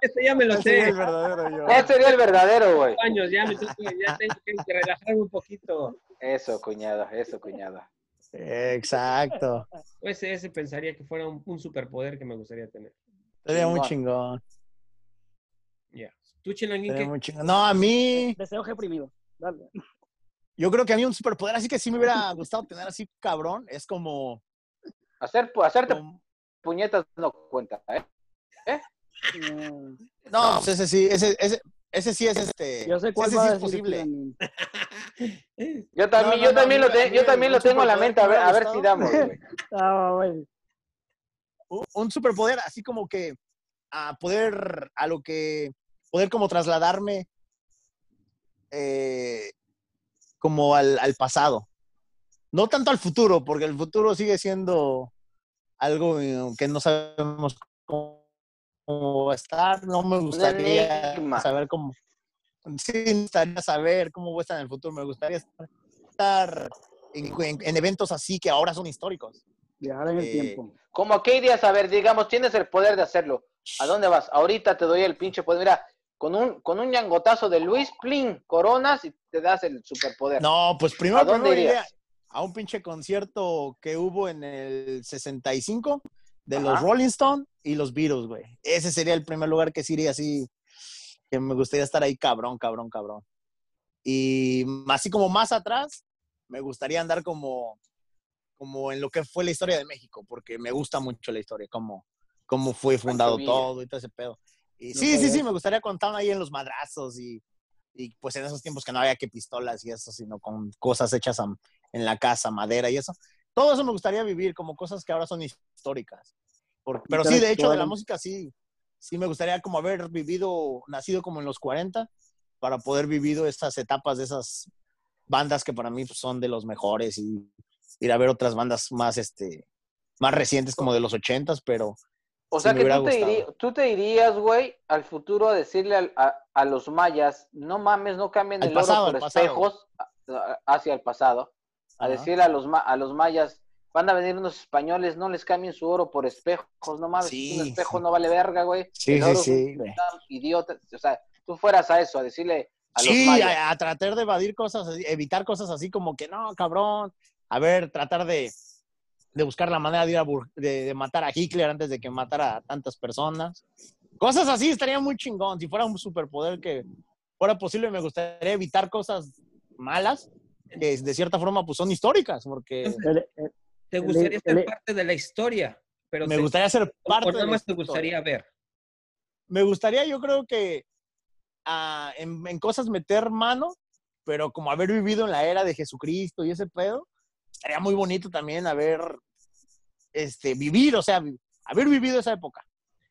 ese ya me lo sé. el verdadero yo. ¿Cuál sería el verdadero, güey? años, ya, me tengo que- ya tengo que relajarme un poquito. Eso, cuñada, eso, cuñada. Exacto. Ese, ese pensaría que fuera un, un superpoder que me gustaría tener. Sería muy Chingón. Ya. ¿Tú, Chilanguín, muy chingón. No, a mí, Deseo reprimido. Dale. yo creo que a mí un superpoder así que sí me hubiera gustado tener así cabrón, es como... Hacer, hacerte puñetas no cuenta, ¿eh? Mm, No, pues ese sí, ese, ese, ese sí es este... Yo sé cuál ese va sí es posible. Yo también, no, yo no, también lo mí yo también lo tengo en la mente, a ver, a ver si damos. Ah, güey. un, un superpoder así como que a poder a lo que poder como trasladarme eh, como al, al pasado no tanto al futuro porque el futuro sigue siendo algo eh, que no sabemos cómo, cómo va a estar no me gustaría saber cómo sí me gustaría saber cómo va a estar en el futuro me gustaría estar en, en- en eventos así que ahora son históricos Viajar en el Eh, tiempo. Como qué irías a ver, digamos, tienes el poder de hacerlo. ¿A dónde vas? Ahorita te doy el pinche poder. Mira, con un, con un ñangotazo de Luis Plin, coronas y te das el superpoder. No, pues primero, ¿A dónde primero iría irías? A un pinche concierto que hubo en el 65 de los. Rolling Stones y los Beatles, güey. Ese sería el primer lugar que sí iría así, que me gustaría estar ahí cabrón, cabrón, cabrón. Y así como más atrás, me gustaría andar como, como en lo que fue la historia de México, porque me gusta mucho la historia, cómo, cómo fue fundado todo y todo ese pedo. Y No sí, sí, sí, me gustaría contar ahí en los madrazos y, y pues en esos tiempos que no había que pistolas y eso, sino con cosas hechas a- en la casa, madera y eso. Todo eso me gustaría vivir como cosas que ahora son históricas. Por- pero sí, de hecho, de la música sí, sí me gustaría como haber vivido, nacido como en los 40, para poder vivido estas etapas de esas bandas que para mí pues, son de los mejores y ir a ver otras bandas más, este, más recientes como de los 80s, pero O sí sea me que tú te, irí- tú te irías, güey, al futuro a decirle al- a, a los mayas, no mames, no cambien Al el pasado, oro por pasado. espejos a- hacia el pasado. A Ajá. decirle a los, ma- a los mayas, van a venir unos españoles, no les cambien su oro por espejos, no mames, Sí, un espejo sí. no vale verga, güey. Sí, sí, sí, idiota. O sea, tú fueras a eso, a decirle a los Sí, mayas. a, a tratar de evadir cosas, evitar cosas así como que no, cabrón. A ver, tratar de, de buscar la manera de, ir a de, de matar a Hitler antes de que matara a tantas personas. Cosas así estaría muy chingón. Si fuera un superpoder que fuera posible, me gustaría evitar cosas malas que de cierta forma pues son históricas, porque el- ¿Te gustaría ser parte de la historia? Pero me te- gustaría ser parte de la más te historia. gustaría ver. Me gustaría, yo creo que ah, en, en cosas meter mano, pero como haber vivido en la era de Jesucristo y ese pedo, estaría muy bonito también haber, este, vivir, o sea, haber vivido esa época.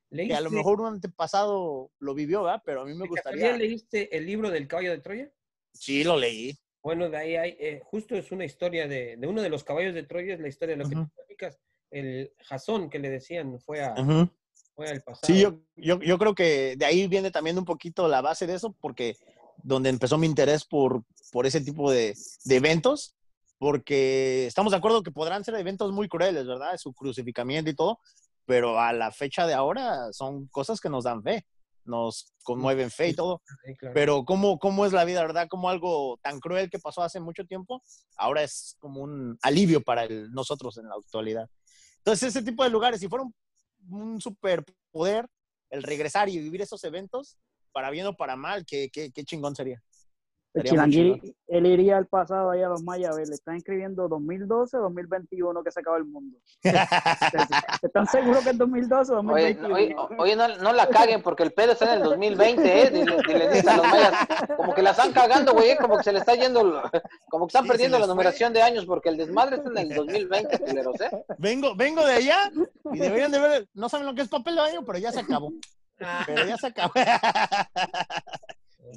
Que a lo ¿Leíste- mejor un antepasado lo vivió, ¿verdad? Pero a mí me gustaría. leíste el libro del caballo de Troya? Sí, lo leí. Bueno, de ahí hay, eh, justo es una historia de, de uno de los caballos de Troya, es la historia de lo que Ujú. tú platicas. El Jasón que le decían fue, a, Ujú. fue al pasado. Sí, yo, yo, yo creo que de ahí viene también un poquito la base de eso, porque donde empezó mi interés por, por ese tipo de, de eventos, porque estamos de acuerdo que podrán ser eventos muy crueles, ¿verdad? Su crucificamiento y todo, pero a la fecha de ahora son cosas que nos dan fe, nos conmueven fe y todo. Sí, claro. Pero ¿cómo, cómo es la vida, verdad? Como algo tan cruel que pasó hace mucho tiempo, ahora es como un alivio para el- nosotros en la actualidad. Entonces, ese tipo de lugares, si fuera un, un superpoder, el regresar y vivir esos eventos, para bien o para mal, qué, qué, qué chingón sería. El él iría al pasado ahí a los mayas, a ver, le están escribiendo 2012, 2021 que se acaba el mundo. ¿Están seguros que es 2012 o Oye, 2021? oye, oye, no, no la caguen porque el pedo está en el 2020, ¿eh? Dile, dile, dice a los mayas, como que la están cagando, güey, ¿eh? como que se le está yendo, como que están Sí, perdiendo la numeración de años porque el desmadre está en el 2020, culeros, ¿eh? vengo, vengo de allá y deberían de ver, no saben lo que es papel de baño, pero ya se acabó. Ah, Pero ya se acabó.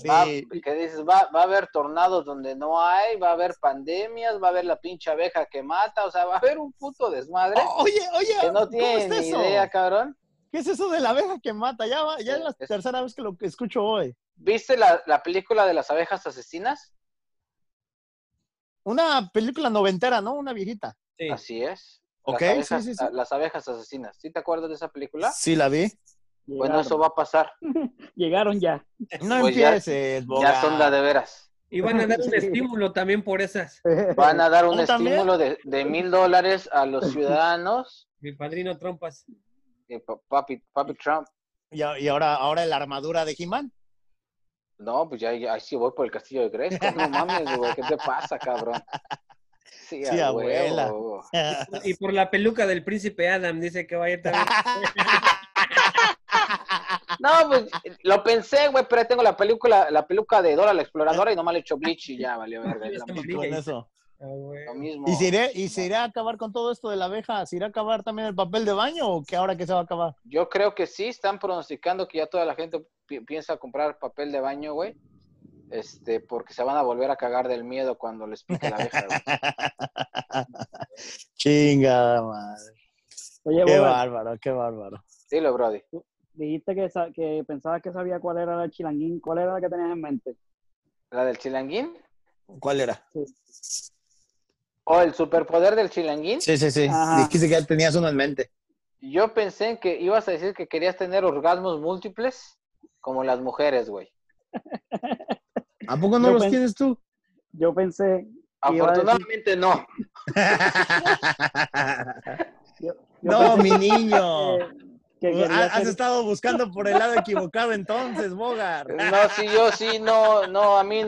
Va, Sí. que dices, va, va a haber tornados donde no hay, va a haber pandemias, va a haber la pinche abeja que mata, o sea, va a haber un puto desmadre Oh, oye, oye, que no ¿cómo tiene está ni idea, cabrón. ¿Qué es eso de la abeja que mata? Ya, va- ya es la Es- tercera vez que lo que escucho hoy. ¿Viste la, la película de las abejas asesinas? Una película noventera, ¿no? Una viejita. sí. Así es. Ok, las sí, abejas, sí, sí. Las abejas asesinas. ¿Sí te acuerdas de esa película? Sí, la vi. Bueno, Llegaron, eso va a pasar. llegaron ya. No Pues ya- empieces, Ya Boga. son la de veras. Y van a dar un estímulo también por esas. Van a dar un estímulo de, de mil dólares a los ciudadanos. Mi padrino Trompas. Eh, pa- papi, papi Trump. Y, ahora, ahora la armadura de He-Man. No, pues ya, ya ahí sí voy por el castillo de Gresco. No mames, güey. ¿Qué te pasa, cabrón? Sí, Sí, abuela. Y por la peluca del príncipe Adam, dice que va a ir también. No, pues lo pensé, güey, pero ahí tengo la película, la peluca de Dora la exploradora y nomás le echo bleach y ya valió verga. Con eso. Ah, lo mismo. ¿Y se, irá, ¿Y se irá a acabar con todo esto de la abeja? ¿Se irá a acabar también el papel de baño o que ahora que se va a acabar? Yo creo que sí, están pronosticando que ya toda la gente pi- piensa comprar papel de baño, güey. Este, porque se van a volver a cagar del miedo cuando les pique la abeja, güey. Chinga, madre. Oye, Qué bárbaro, qué bárbaro. Dilo, Brody. Dijiste que, que pensabas que sabía cuál era el chilanguín. ¿Cuál era la que tenías en mente? ¿La del chilanguín? ¿Cuál era? ¿O el superpoder del chilanguín? Sí, sí, sí. Ajá. Dijiste que ya tenías uno en mente. Yo pensé en que ibas a decir que querías tener orgasmos múltiples como las mujeres, güey. ¿A poco no Yo los tienes tú? Yo pensé. decir- Afortunadamente no. yo- yo no, pensé mi niño. Que- Ha- Has estado buscando por el lado equivocado entonces, Bogar. No, sí, yo sí, no, no, a mí,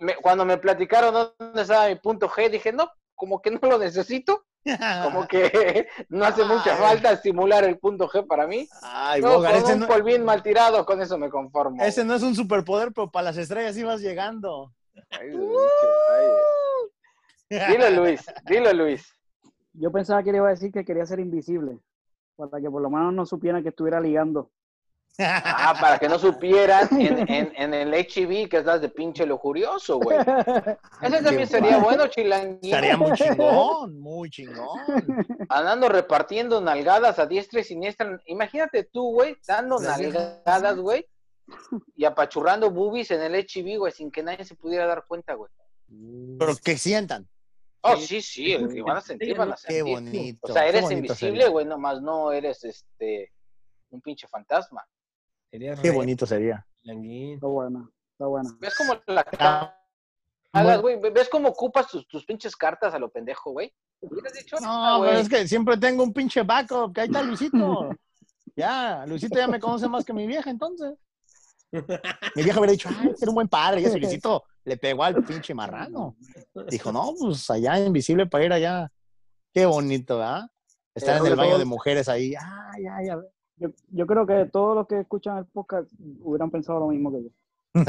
me- cuando me platicaron dónde estaba mi punto G, dije, no, como que no lo necesito, como que no hace mucha Ay. falta estimular el punto G para mí. Ay, No, Bogar, con ese un no, polvín mal tirado, con eso me conformo. ese no es un superpoder, pero para las estrellas ibas llegando. Ay, ay. Dilo, Luis, dilo, Luis. Yo pensaba que le iba a decir que quería ser invisible. Para que por lo menos no supieran que estuviera ligando. Ah, para que no supieran en, en, en el HIV que estás de pinche lujurioso, güey. Ese también sería bueno, chilanguín. Estaría muy chingón, muy chingón. andando repartiendo nalgadas a diestra y siniestra. Imagínate tú, güey, dando nalgadas, güey, y apachurrando boobies en el HIV, güey, sin que nadie se pudiera dar cuenta, güey. Pero que sientan. Oh, sí, sí, el que van a sentir, van a Qué sentir. bonito. O sea, qué eres bonito invisible, güey, nomás no eres, este, un pinche fantasma. Sería Qué re bonito sería. Está buena, está buena. Es como la Ah. hagas, güey. ¿Ves cómo ocupas tus, tus pinches cartas a lo pendejo, güey? Dicho No, nada, pero güey. es que siempre tengo un pinche backup, que ahí está Luisito. Ya, Luisito ya me conoce más que mi vieja, entonces. Mi vieja hubiera dicho, ay, era un buen padre, y ese Luisito le pegó al pinche marrano. Dijo, no, pues allá, invisible para ir allá. Qué bonito, ¿verdad? Estar en el baño de mujeres ahí. Ay, ay, ay. Yo, yo creo que todos los que escuchan el podcast hubieran pensado lo mismo que yo.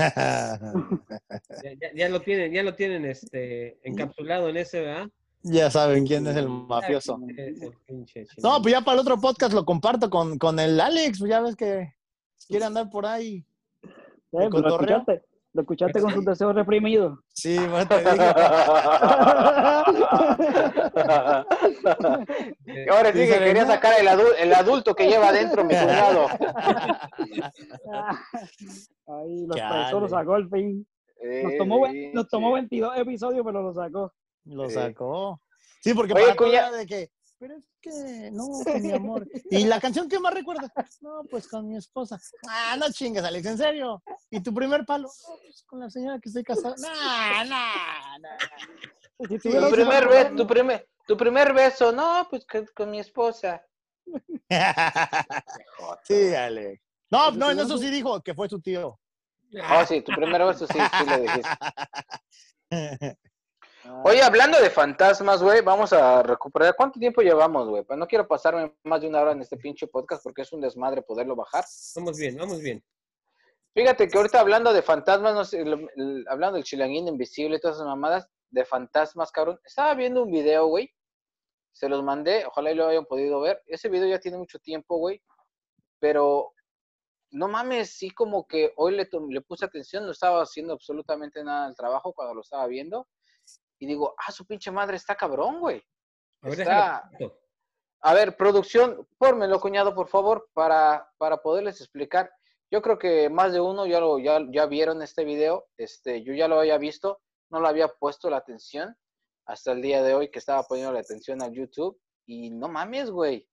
Ya, ya- ya lo tienen, ya lo tienen este, encapsulado en ese, ¿verdad? ya saben quién es el mafioso. Es el pinche chino. No, pues ya para el otro podcast lo comparto con, con el Alex, pues ya ves que quiere andar por ahí. Eh, ¿Lo cotorreo? escuchaste? ¿Lo escuchaste con sus deseos reprimidos? Sí, te digo. Eh, Ahora sí que quería sacar el, adu- el adulto que lleva adentro mi cuñado. Ahí lo Chale. expresó, lo sacó al fin. Nos tomó, ve- nos tomó 22 episodios, pero lo sacó. Lo sacó. Sí, porque Oye, para de que, pero es que, no, que mi amor. ¿Y la canción que más recuerdas? No, pues con mi esposa. Ah, no chingas, Alex, ¿en serio? ¿Y tu primer palo? No, pues con la señora que estoy casada. No, no, no. Tu Sí, primer, beso, tu, primer, tu primer beso, no, pues que- con mi esposa. Sí, Alex. No, no, en eso sí dijo que fue su tío. Oh, sí, tu primer beso sí, sí le dijiste. Ah, Oye, hablando de fantasmas, güey, vamos a recuperar. ¿Cuánto tiempo llevamos, güey? Pues no quiero pasarme más de una hora en este pinche podcast porque es un desmadre poderlo bajar. Vamos bien, vamos bien. Fíjate que ahorita hablando de fantasmas, no sé, el- hablando del chilanguín invisible y todas esas mamadas de fantasmas, cabrón. Estaba viendo un video, güey. Se los mandé, ojalá y lo hayan podido ver. Ese video ya tiene mucho tiempo, güey. Pero no mames, sí como que hoy le, tom- le puse atención, no estaba haciendo absolutamente nada del trabajo cuando lo estaba viendo. Y digo, ah, su pinche madre está cabrón, güey. A ver, Está-. A ver, producción, pórmelo, cuñado, por favor, para, para poderles explicar. Yo creo que más de uno ya lo ya, ya vieron este video. Este, yo ya lo había visto, no lo había puesto la atención hasta el día de hoy que estaba poniendo la atención al YouTube. Y no mames, güey.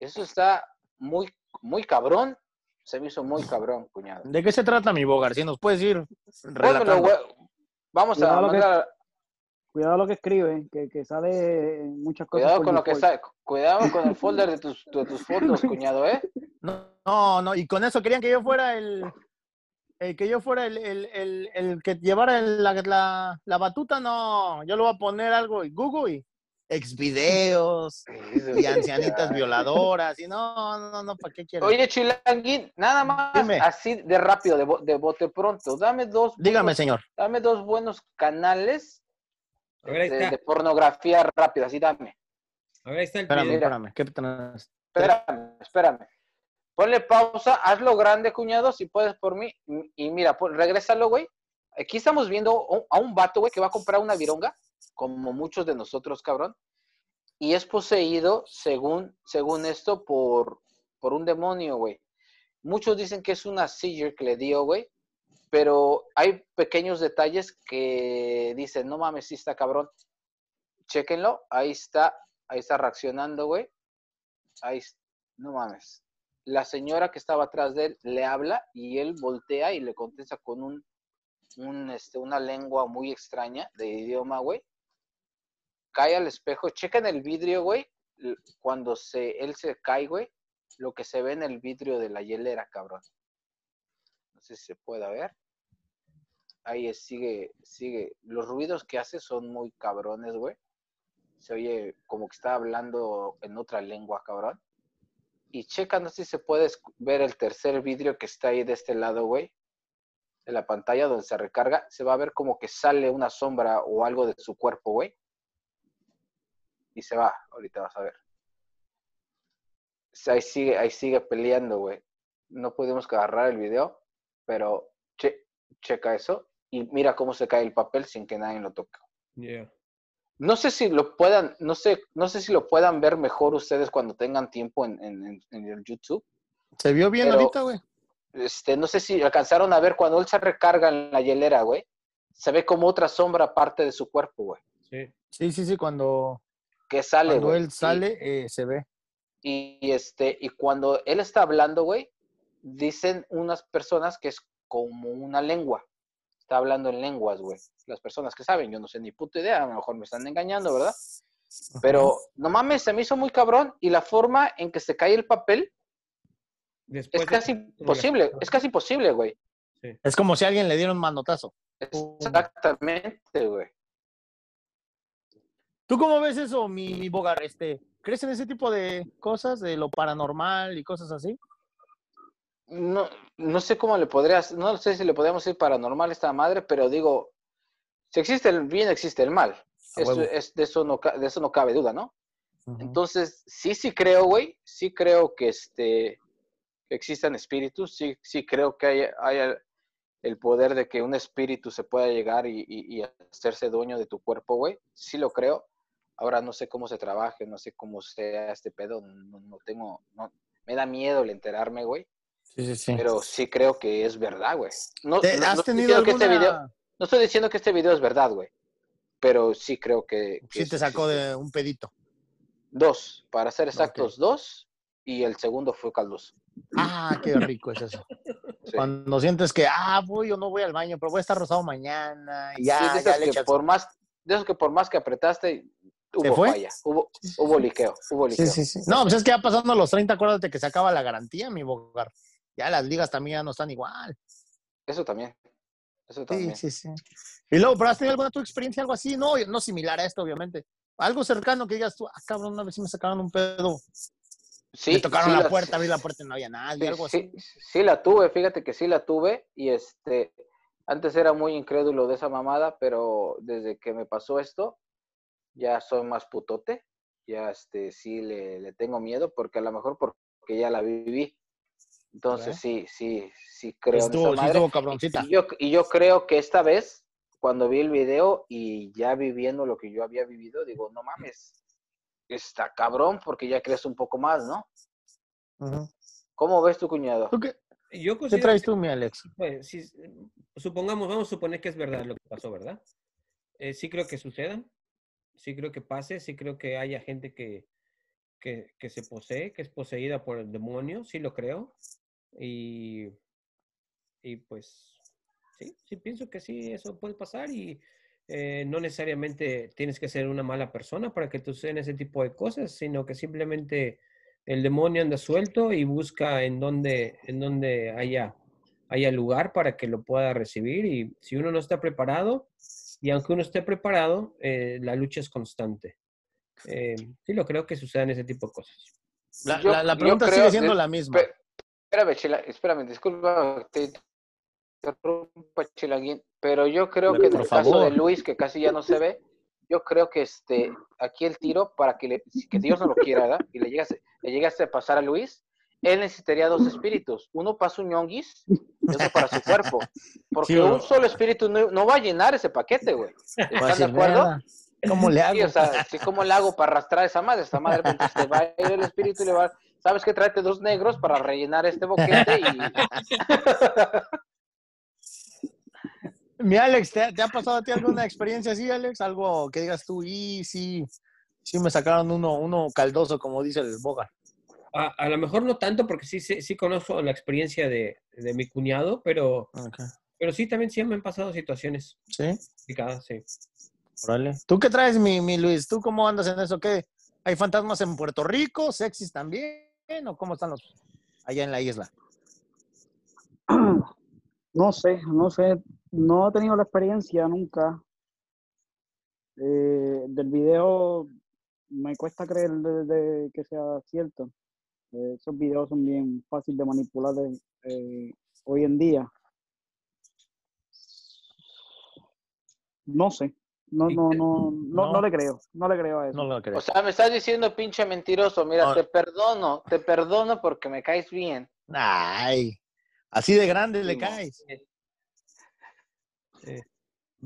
Eso está muy, muy cabrón. Se me hizo muy cabrón, cuñado. ¿De qué se trata mi bogar? Si nos puedes ir Pónmelo, relatando. güey. Vamos a mandar, Cuidado lo que escribe, que, que sale muchas cosas. cuidado con lo que sale, cuidado con el folder de tus, de tus fotos, cuñado, ¿eh? No, no, no, y con eso querían que yo fuera el, el que yo fuera el, el, el, el que llevara el- la, la, la batuta, no, yo le voy a poner algo en Google y exvideos y ancianitas violadoras y no, no, no, ¿para qué quieres? Oye, Chilanguín, nada más Dime. así de rápido, de, bo- de bote pronto. Dame dos, Dígame, buenos, señor. dame dos buenos canales A ver, ahí de, está. de pornografía rápida, así dame. A ver, ahí está el Espérame, video. espérame. ¿Qué tenés? Espérame, espérame. Ponle pausa, hazlo grande, cuñado, si puedes por mí. Y mira, pon- regrésalo, güey. Aquí estamos viendo a un vato, güey, que va a comprar una vironga, como muchos de nosotros, cabrón. Y es poseído, según, según esto, por, por un demonio, güey. Muchos dicen que es una seizure que le dio, güey. Pero hay pequeños detalles que dicen, no mames, sí está cabrón. Chéquenlo, ahí está, ahí está reaccionando, güey. Ahí, no mames. La señora que estaba atrás de él le habla y él voltea y le contesta con un, un, este, una lengua muy extraña de idioma, güey. Cae al espejo, chequen el vidrio, güey. Cuando se, él se cae, güey, lo que se ve en el vidrio de la hielera, cabrón. Sé si se pueda ver. Ahí sigue, sigue. Los ruidos que hace son muy cabrones, güey. Se oye como que está hablando en otra lengua, cabrón. Y checa, no sé si se puede ver el tercer vidrio que está ahí de este lado, güey. De la pantalla donde se recarga. Se va a ver como que sale una sombra o algo de su cuerpo, güey. Y se va. Ahorita vas a ver. Ahí sigue, ahí sigue peleando, güey. No pudimos agarrar el video, pero che- checa eso. Y mira cómo se cae el papel sin que nadie lo toque. Yeah. No sé si lo puedan, no sé, no sé si lo puedan ver mejor ustedes cuando tengan tiempo en, en- en- el YouTube. ¿Se vio bien Pero- ahorita, güey? Este, no sé si alcanzaron a ver cuando él se recarga en la hielera, güey. Se ve como otra sombra parte de su cuerpo, güey. Sí. Sí, sí, sí, cuando, Que sale, cuando güey. él sale, eh, se ve. Y, y, este, y cuando él está hablando, güey, dicen unas personas que es como una lengua. está hablando en lenguas, güey. Las personas que saben, yo no sé ni puta idea, a lo mejor me están engañando, ¿verdad? Pero no mames, se me hizo muy cabrón y la forma en que se cae el papel Después es de- casi imposible, es casi imposible, güey. Es como si a alguien le diera un manotazo. Exactamente, güey. ¿Tú cómo ves eso, mi, mi Bogar? Este, ¿Crees en ese tipo de cosas, de lo paranormal y cosas así? No, no sé cómo le podrías, no sé si le podríamos decir paranormal a esta madre, pero digo, si existe el bien, existe el mal. Eso, es, de, eso no, de eso no cabe duda, ¿no? Entonces, sí, sí creo, güey, sí creo que este que existan espíritus, sí, sí creo que hay, hay el- el poder de que un espíritu se pueda llegar y, y- y hacerse dueño de tu cuerpo, güey. Sí lo creo. Ahora no sé cómo se trabaje, no sé cómo sea este pedo, no, no tengo, no, me da miedo el enterarme, güey. Sí, sí, sí. Pero sí creo que es verdad, güey. No, ¿Te- no- no ¿Has estoy tenido diciendo que este alguna... video, no estoy diciendo que este video es verdad, güey. Pero sí creo que. que Sí te eso sacó de un pedito. Dos, para ser exactos, dos. Y el segundo fue caldoso. Ah, qué rico es eso. Sí. Cuando sientes que, ah, voy o no voy al baño, pero voy a estar rosado mañana. Y ya, Sí, de ya esos le que echas. por más, de esos que por más que apretaste, ¿Se hubo fue? falla, hubo, hubo liqueo, hubo liqueo. Sí, sí, sí. No, pues es que ya pasando los 30, acuérdate que se acaba la garantía, mi bogar. Ya las ligas también ya no están igual. Eso también. Eso Sí, también. sí, sí. Y luego, ¿pero has tenido alguna tu experiencia, algo así? No, no similar a esto, obviamente. Algo cercano que digas tú, ah, cabrón, una vez sí me sacaron un pedo. Sí, me tocaron sí la la- puerta, abrí la puerta y no había nadie, Sí, algo así. sí, sí la tuve, fíjate que sí la tuve y este, antes era muy incrédulo de esa mamada, pero desde que me pasó esto, ya soy más putote, ya este, sí le, le tengo miedo, porque a lo mejor porque ya la viví. Entonces sí, sí, sí creo en Estuvo, esa sí madre. estuvo cabroncita. Y yo, y yo creo que esta vez, cuando vi el video y ya viviendo lo que yo había vivido, digo, no mames, está cabrón porque ya crees un poco más, ¿no? ¿Cómo ves tu cuñado? ¿Tú qué, Yo qué traes que- tú, mi Alex? Pues, si, supongamos, vamos a suponer que es verdad lo que pasó, ¿verdad? Eh, sí creo que suceda, sí creo que pase, sí creo que haya gente que, que, que se posee, que es poseída por el demonio, sí lo creo. Y, y pues, sí, sí pienso que sí, eso puede pasar y eh, no necesariamente tienes que ser una mala persona para que te suceden ese tipo de cosas, sino que simplemente el demonio anda suelto y busca en donde, en donde haya, haya lugar para que lo pueda recibir. Y si uno no está preparado, y aunque uno esté preparado, eh, la lucha es constante. Eh, sí, lo creo que sucedan ese tipo de cosas. La, Yo- la- la pregunta sigue siendo de- la misma. Espérame, Chila, espérame, disculpa, te interrumpa, Chilaguín, pero yo creo que en el caso favor. de Luis, que casi ya no se ve, yo creo que este, aquí el tiro, para que, le, si- que Dios no lo quiera, ¿verdad? Y le llegase, le llegase a pasar a Luis, él necesitaría dos espíritus, uno para su ñonguis y otro para su cuerpo, porque Sí, un solo espíritu no, no va a llenar ese paquete, güey. A ¿Están de decir, acuerdo? "Verga, ¿Cómo le hago? Sí, o sea, sí, ¿cómo le hago para arrastrar esa madre? Esta madre, pues, te va a ir el espíritu y le va, ¿sabes qué? Tráete dos negros para rellenar este boquete y... Mi Alex, ¿te, te ha pasado a ti alguna experiencia así, Alex? Algo que digas tú, y sí, sí me sacaron uno, uno caldoso, como dice el Boga. A, a lo mejor no tanto, porque sí, sí, sí conozco la experiencia de, de mi cuñado, pero, pero sí, también sí me han pasado situaciones Sí, complicadas, sí. órale. ¿Tú qué traes, mi, mi Luis? ¿Tú cómo andas en eso? ¿Qué? ¿Hay fantasmas en Puerto Rico? ¿Sexys también? ¿O cómo están los allá en la isla? No sé, no sé, no he tenido la experiencia nunca. Eh, del video me cuesta creer de, que sea cierto. Eh, esos videos son bien fáciles de manipular eh, hoy en día. No sé, no, no, no, no, No. no le creo, no le creo a eso. No lo creo. O sea, me estás diciendo pinche mentiroso, mira, No. te perdono, te perdono porque me caes bien. Ay, así de grande le caes.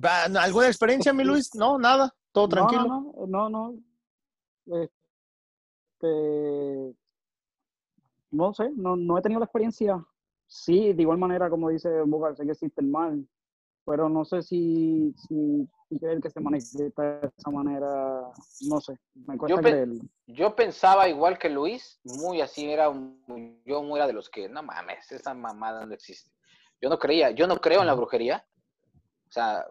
Va, ¿Alguna experiencia, mi Luis? No, nada, todo tranquilo. No, no, no, no. Este, no sé, no, no he tenido la experiencia. Sí, de igual manera, como dice Bogar, sé que existe el mal, pero no sé si, si, creer que se manifiesta de esa manera, no sé, me cuesta Yo pe- creerlo. Yo pensaba igual que Luis, muy así, era un- yo muy era de los que, no mames, esa mamada no existe. Yo no creía, yo no creo en la brujería, O sea,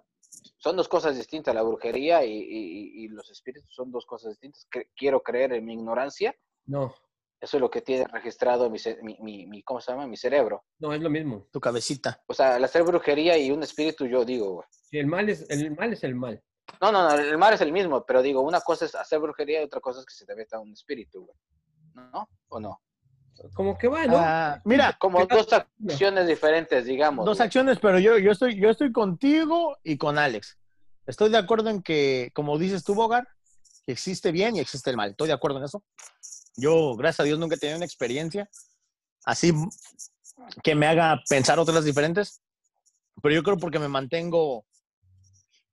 son dos cosas distintas, la brujería y, y- y los espíritus son dos cosas distintas. Cre- quiero creer en mi ignorancia, No, eso es lo que tiene registrado mi, mi, mi- mi- ¿cómo se llama? Mi cerebro. no, es lo mismo. Tu cabecita. O sea, al hacer brujería y un espíritu, yo digo, güey. Sí, el mal es el mal. Es el mal. No, no, no, el mar es el mismo, pero digo, una cosa es hacer brujería y otra cosa es que se te meta un espíritu, güey. ¿No? ¿O no? Como que va, ¿no? Ah, mira, Como ¿qué dos acciones diferentes, digamos. dos güey. acciones, pero yo, yo, estoy, yo estoy contigo y con Alex. Estoy de acuerdo en que, como dices tú, Bogar, que existe bien y existe el mal. Estoy de acuerdo en eso. Yo, gracias a Dios, nunca he tenido una experiencia así que me haga pensar otras diferentes. Pero yo creo porque me mantengo,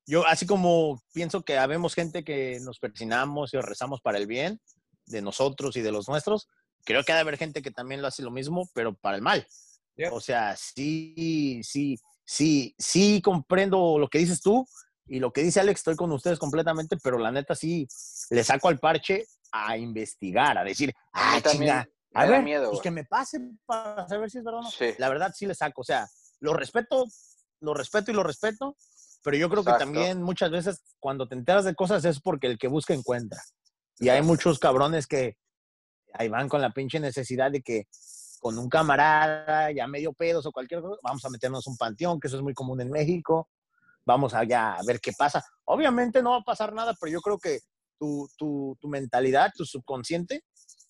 yo así como pienso que habemos gente que nos persinamos y rezamos para el bien de nosotros y de los nuestros, creo que ha de haber gente que también lo hace lo mismo, pero para el mal. O sea, sí, sí, sí, sí comprendo lo que dices tú y lo que dice Alex, estoy con ustedes completamente, pero la neta sí le saco al parche a investigar, a decir, ah, chinga, a ver, miedo, pues que me pase para saber si es verdad o no. Sí. La verdad sí le saco, o sea, lo respeto, lo respeto y lo respeto, pero yo creo Exacto. que también muchas veces cuando te enteras de cosas es porque el que busca encuentra. Y hay muchos cabrones que ahí van con la pinche necesidad de que con un camarada, ya medio pedos o cualquier cosa, vamos a meternos un panteón, que eso es muy común en México, vamos allá a ver qué pasa. Obviamente no va a pasar nada, pero yo creo que tu, tu, tu mentalidad, tu subconsciente,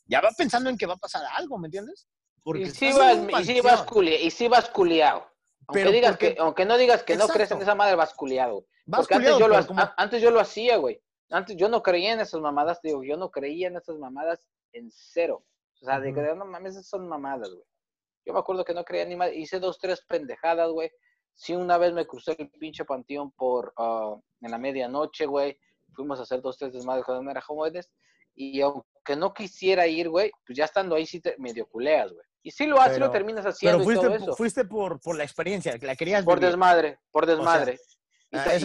ya va pensando en que va a pasar algo, ¿me entiendes? Y vas, un y panteón. vas y sí vas culiao. Aunque, Pero digas porque- que, aunque no digas que no crees en esa madre, vas culiado. Vas Porque culiado, antes, yo lo, como- a- antes yo lo hacía, güey. Antes yo no creía en esas mamadas, digo, yo no creía en esas mamadas en cero. O sea, de que no mames, esas son mamadas, güey. Yo me acuerdo que no creía ni más. Hice dos, tres pendejadas, güey. Sí, una vez me crucé el pinche panteón por ah, en la medianoche, güey. Fuimos a hacer dos, tres desmadres cuando era jóvenes. Y aunque no quisiera ir, güey, pues ya estando ahí sí te medio culeas, güey. Y sí lo haces, sí lo Pero- terminas haciendo Pero y todo fuiste, eso. fuiste por, por la experiencia, que la querías Por vivir. desmadre, por desmadre. y, ah, es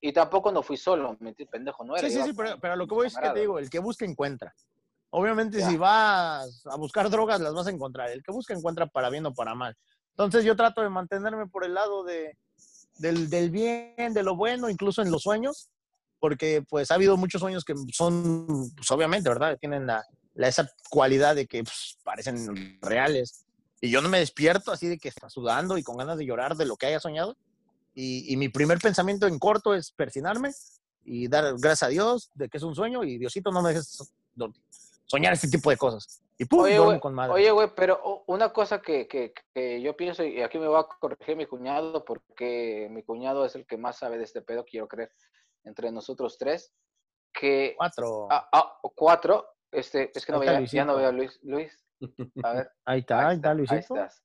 y tampoco no fui solo, pendejo, no era. Sí, sí, sí, pero, pero lo que voy es que te digo, el que busca encuentra. Obviamente Ya. si vas a buscar drogas las vas a encontrar. El que busca encuentra para bien o para mal. Entonces yo trato de mantenerme por el lado de, del, del bien, de lo bueno, incluso en los sueños, porque pues ha habido muchos sueños que son, pues obviamente, ¿verdad? Tienen la, la- esa cualidad de que pues, parecen reales. Y yo no me despierto así de que está sudando y con ganas de llorar de lo que haya soñado. Y, y mi primer pensamiento en corto es persinarme y dar gracias a Dios de que es un sueño y Diosito no me dejes soñar este tipo de cosas. Y pum, Oye, güey, con madre. Oye, güey, pero una cosa que, que, que yo pienso, y aquí me va a corregir mi cuñado, porque mi cuñado es el que más sabe de este pedo, quiero creer, entre nosotros tres, que Cuatro. ah, ah, cuatro, este, es que no veía, ya no veo a Luis, Luis, a ver, ahí está, ahí está, Luisito. ahí estás.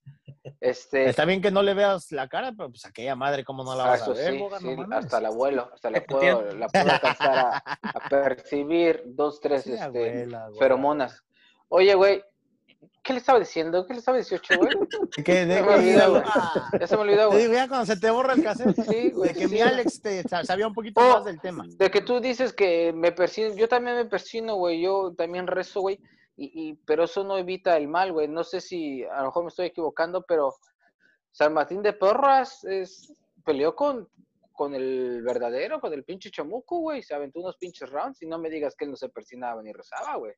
Este, Está bien que no le veas la cara, pero pues aquella madre, ¿cómo no la vas a ver? sí, Boga? No sí, mames. hasta el abuelo, hasta la puedo, la puedo alcanzar a, a percibir dos, tres Sí, este, abuela, abuela. feromonas. Oye, güey, ¿qué le estaba diciendo? ¿Qué le estaba 18, güey? Que de, Ya se me olvidó, te güey. digo, ya cuando se te borra el cassette, Sí, güey. de que sí, mi. Alex te sa- sabía un poquito Oh, más del tema. De que tú dices que me persino, yo también me persino, güey, yo también rezo, güey, y, y, pero eso no evita el mal, güey. No sé si a lo mejor me estoy equivocando, pero San Martín de Porras es, peleó con, con el verdadero, con el pinche chamuco, güey. Se aventó unos pinches rounds y no me digas que él no se persinaba ni rezaba, güey.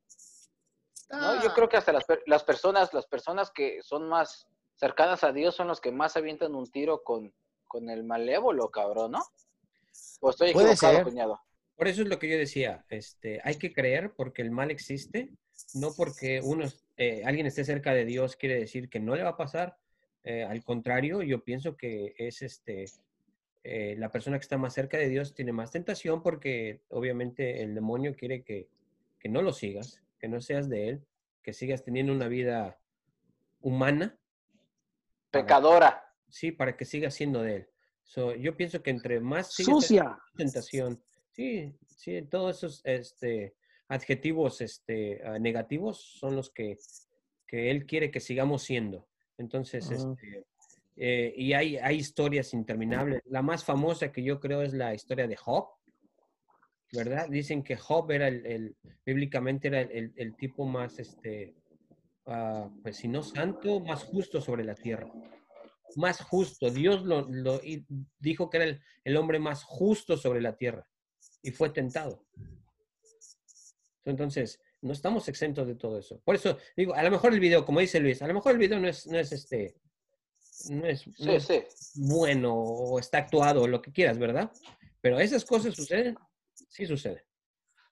No, yo creo que hasta las, per- las personas, las personas que son más cercanas a Dios son los que más avientan un tiro con, con el malévolo, cabrón, ¿no? O estoy Puede equivocado, ser. cuñado. Por eso es lo que yo decía, este, hay que creer porque el mal existe, no porque uno, eh, alguien esté cerca de Dios quiere decir que no le va a pasar. Eh, al contrario, yo pienso que es este, eh, la persona que está más cerca de Dios tiene más tentación porque obviamente el demonio quiere que, que no lo sigas, que no seas de él, que sigas teniendo una vida humana, para- Pecadora. sí, para que sigas siendo de él. So, yo pienso que entre más Sucia. tentación. Sí, sí, todos esos este, adjetivos este, ah, negativos son los que, que él quiere que sigamos siendo. Entonces, este, eh, y hay, hay historias interminables. La más famosa que yo creo es la historia de Job, ¿verdad? Dicen que Job era el, el- bíblicamente era el, el- tipo más, este, ah, pues si no santo, más justo sobre la tierra. más justo. Dios lo, lo- dijo que era el, el hombre más justo sobre la tierra y fue tentado. Entonces, no estamos exentos de todo eso. Por eso digo, a lo mejor el video, como dice Luis, a lo mejor el video no es, no es este, no es, no Sí, es sí. bueno o está actuado o lo que quieras, ¿verdad? Pero esas cosas suceden, sí suceden.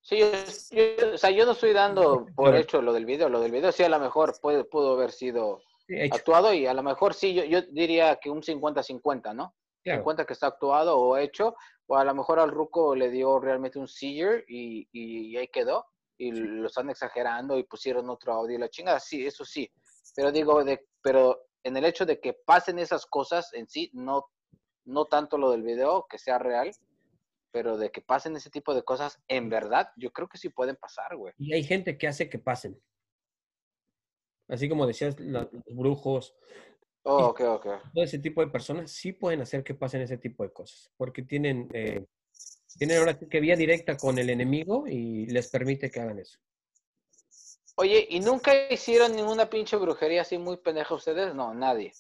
Sí, yo, o sea, yo no estoy dando por hecho lo del video. Lo del video sí a lo mejor puede, pudo haber sido Sí, actuado y a lo mejor sí, yo, yo diría que un 50-50, ¿no? claro. 50 que está actuado o hecho, o a lo mejor al Ruco le dio realmente un seizure y, y ahí quedó, y lo están exagerando y pusieron otro audio y la chingada, sí, eso sí, pero digo, de, pero en el hecho de que pasen esas cosas en sí, no, no tanto lo del video, que sea real, pero de que pasen ese tipo de cosas, en verdad, yo creo que sí pueden pasar, güey. Y hay gente que hace que pasen. Así como decías, la- los brujos, Oh, ok, ok. todo ese tipo de personas sí pueden hacer que pasen ese tipo de cosas, porque tienen, eh, tienen ahora que vía directa con el enemigo y les permite que hagan eso. Oye, ¿y nunca hicieron ninguna pinche brujería así muy pendeja ustedes? No, nadie.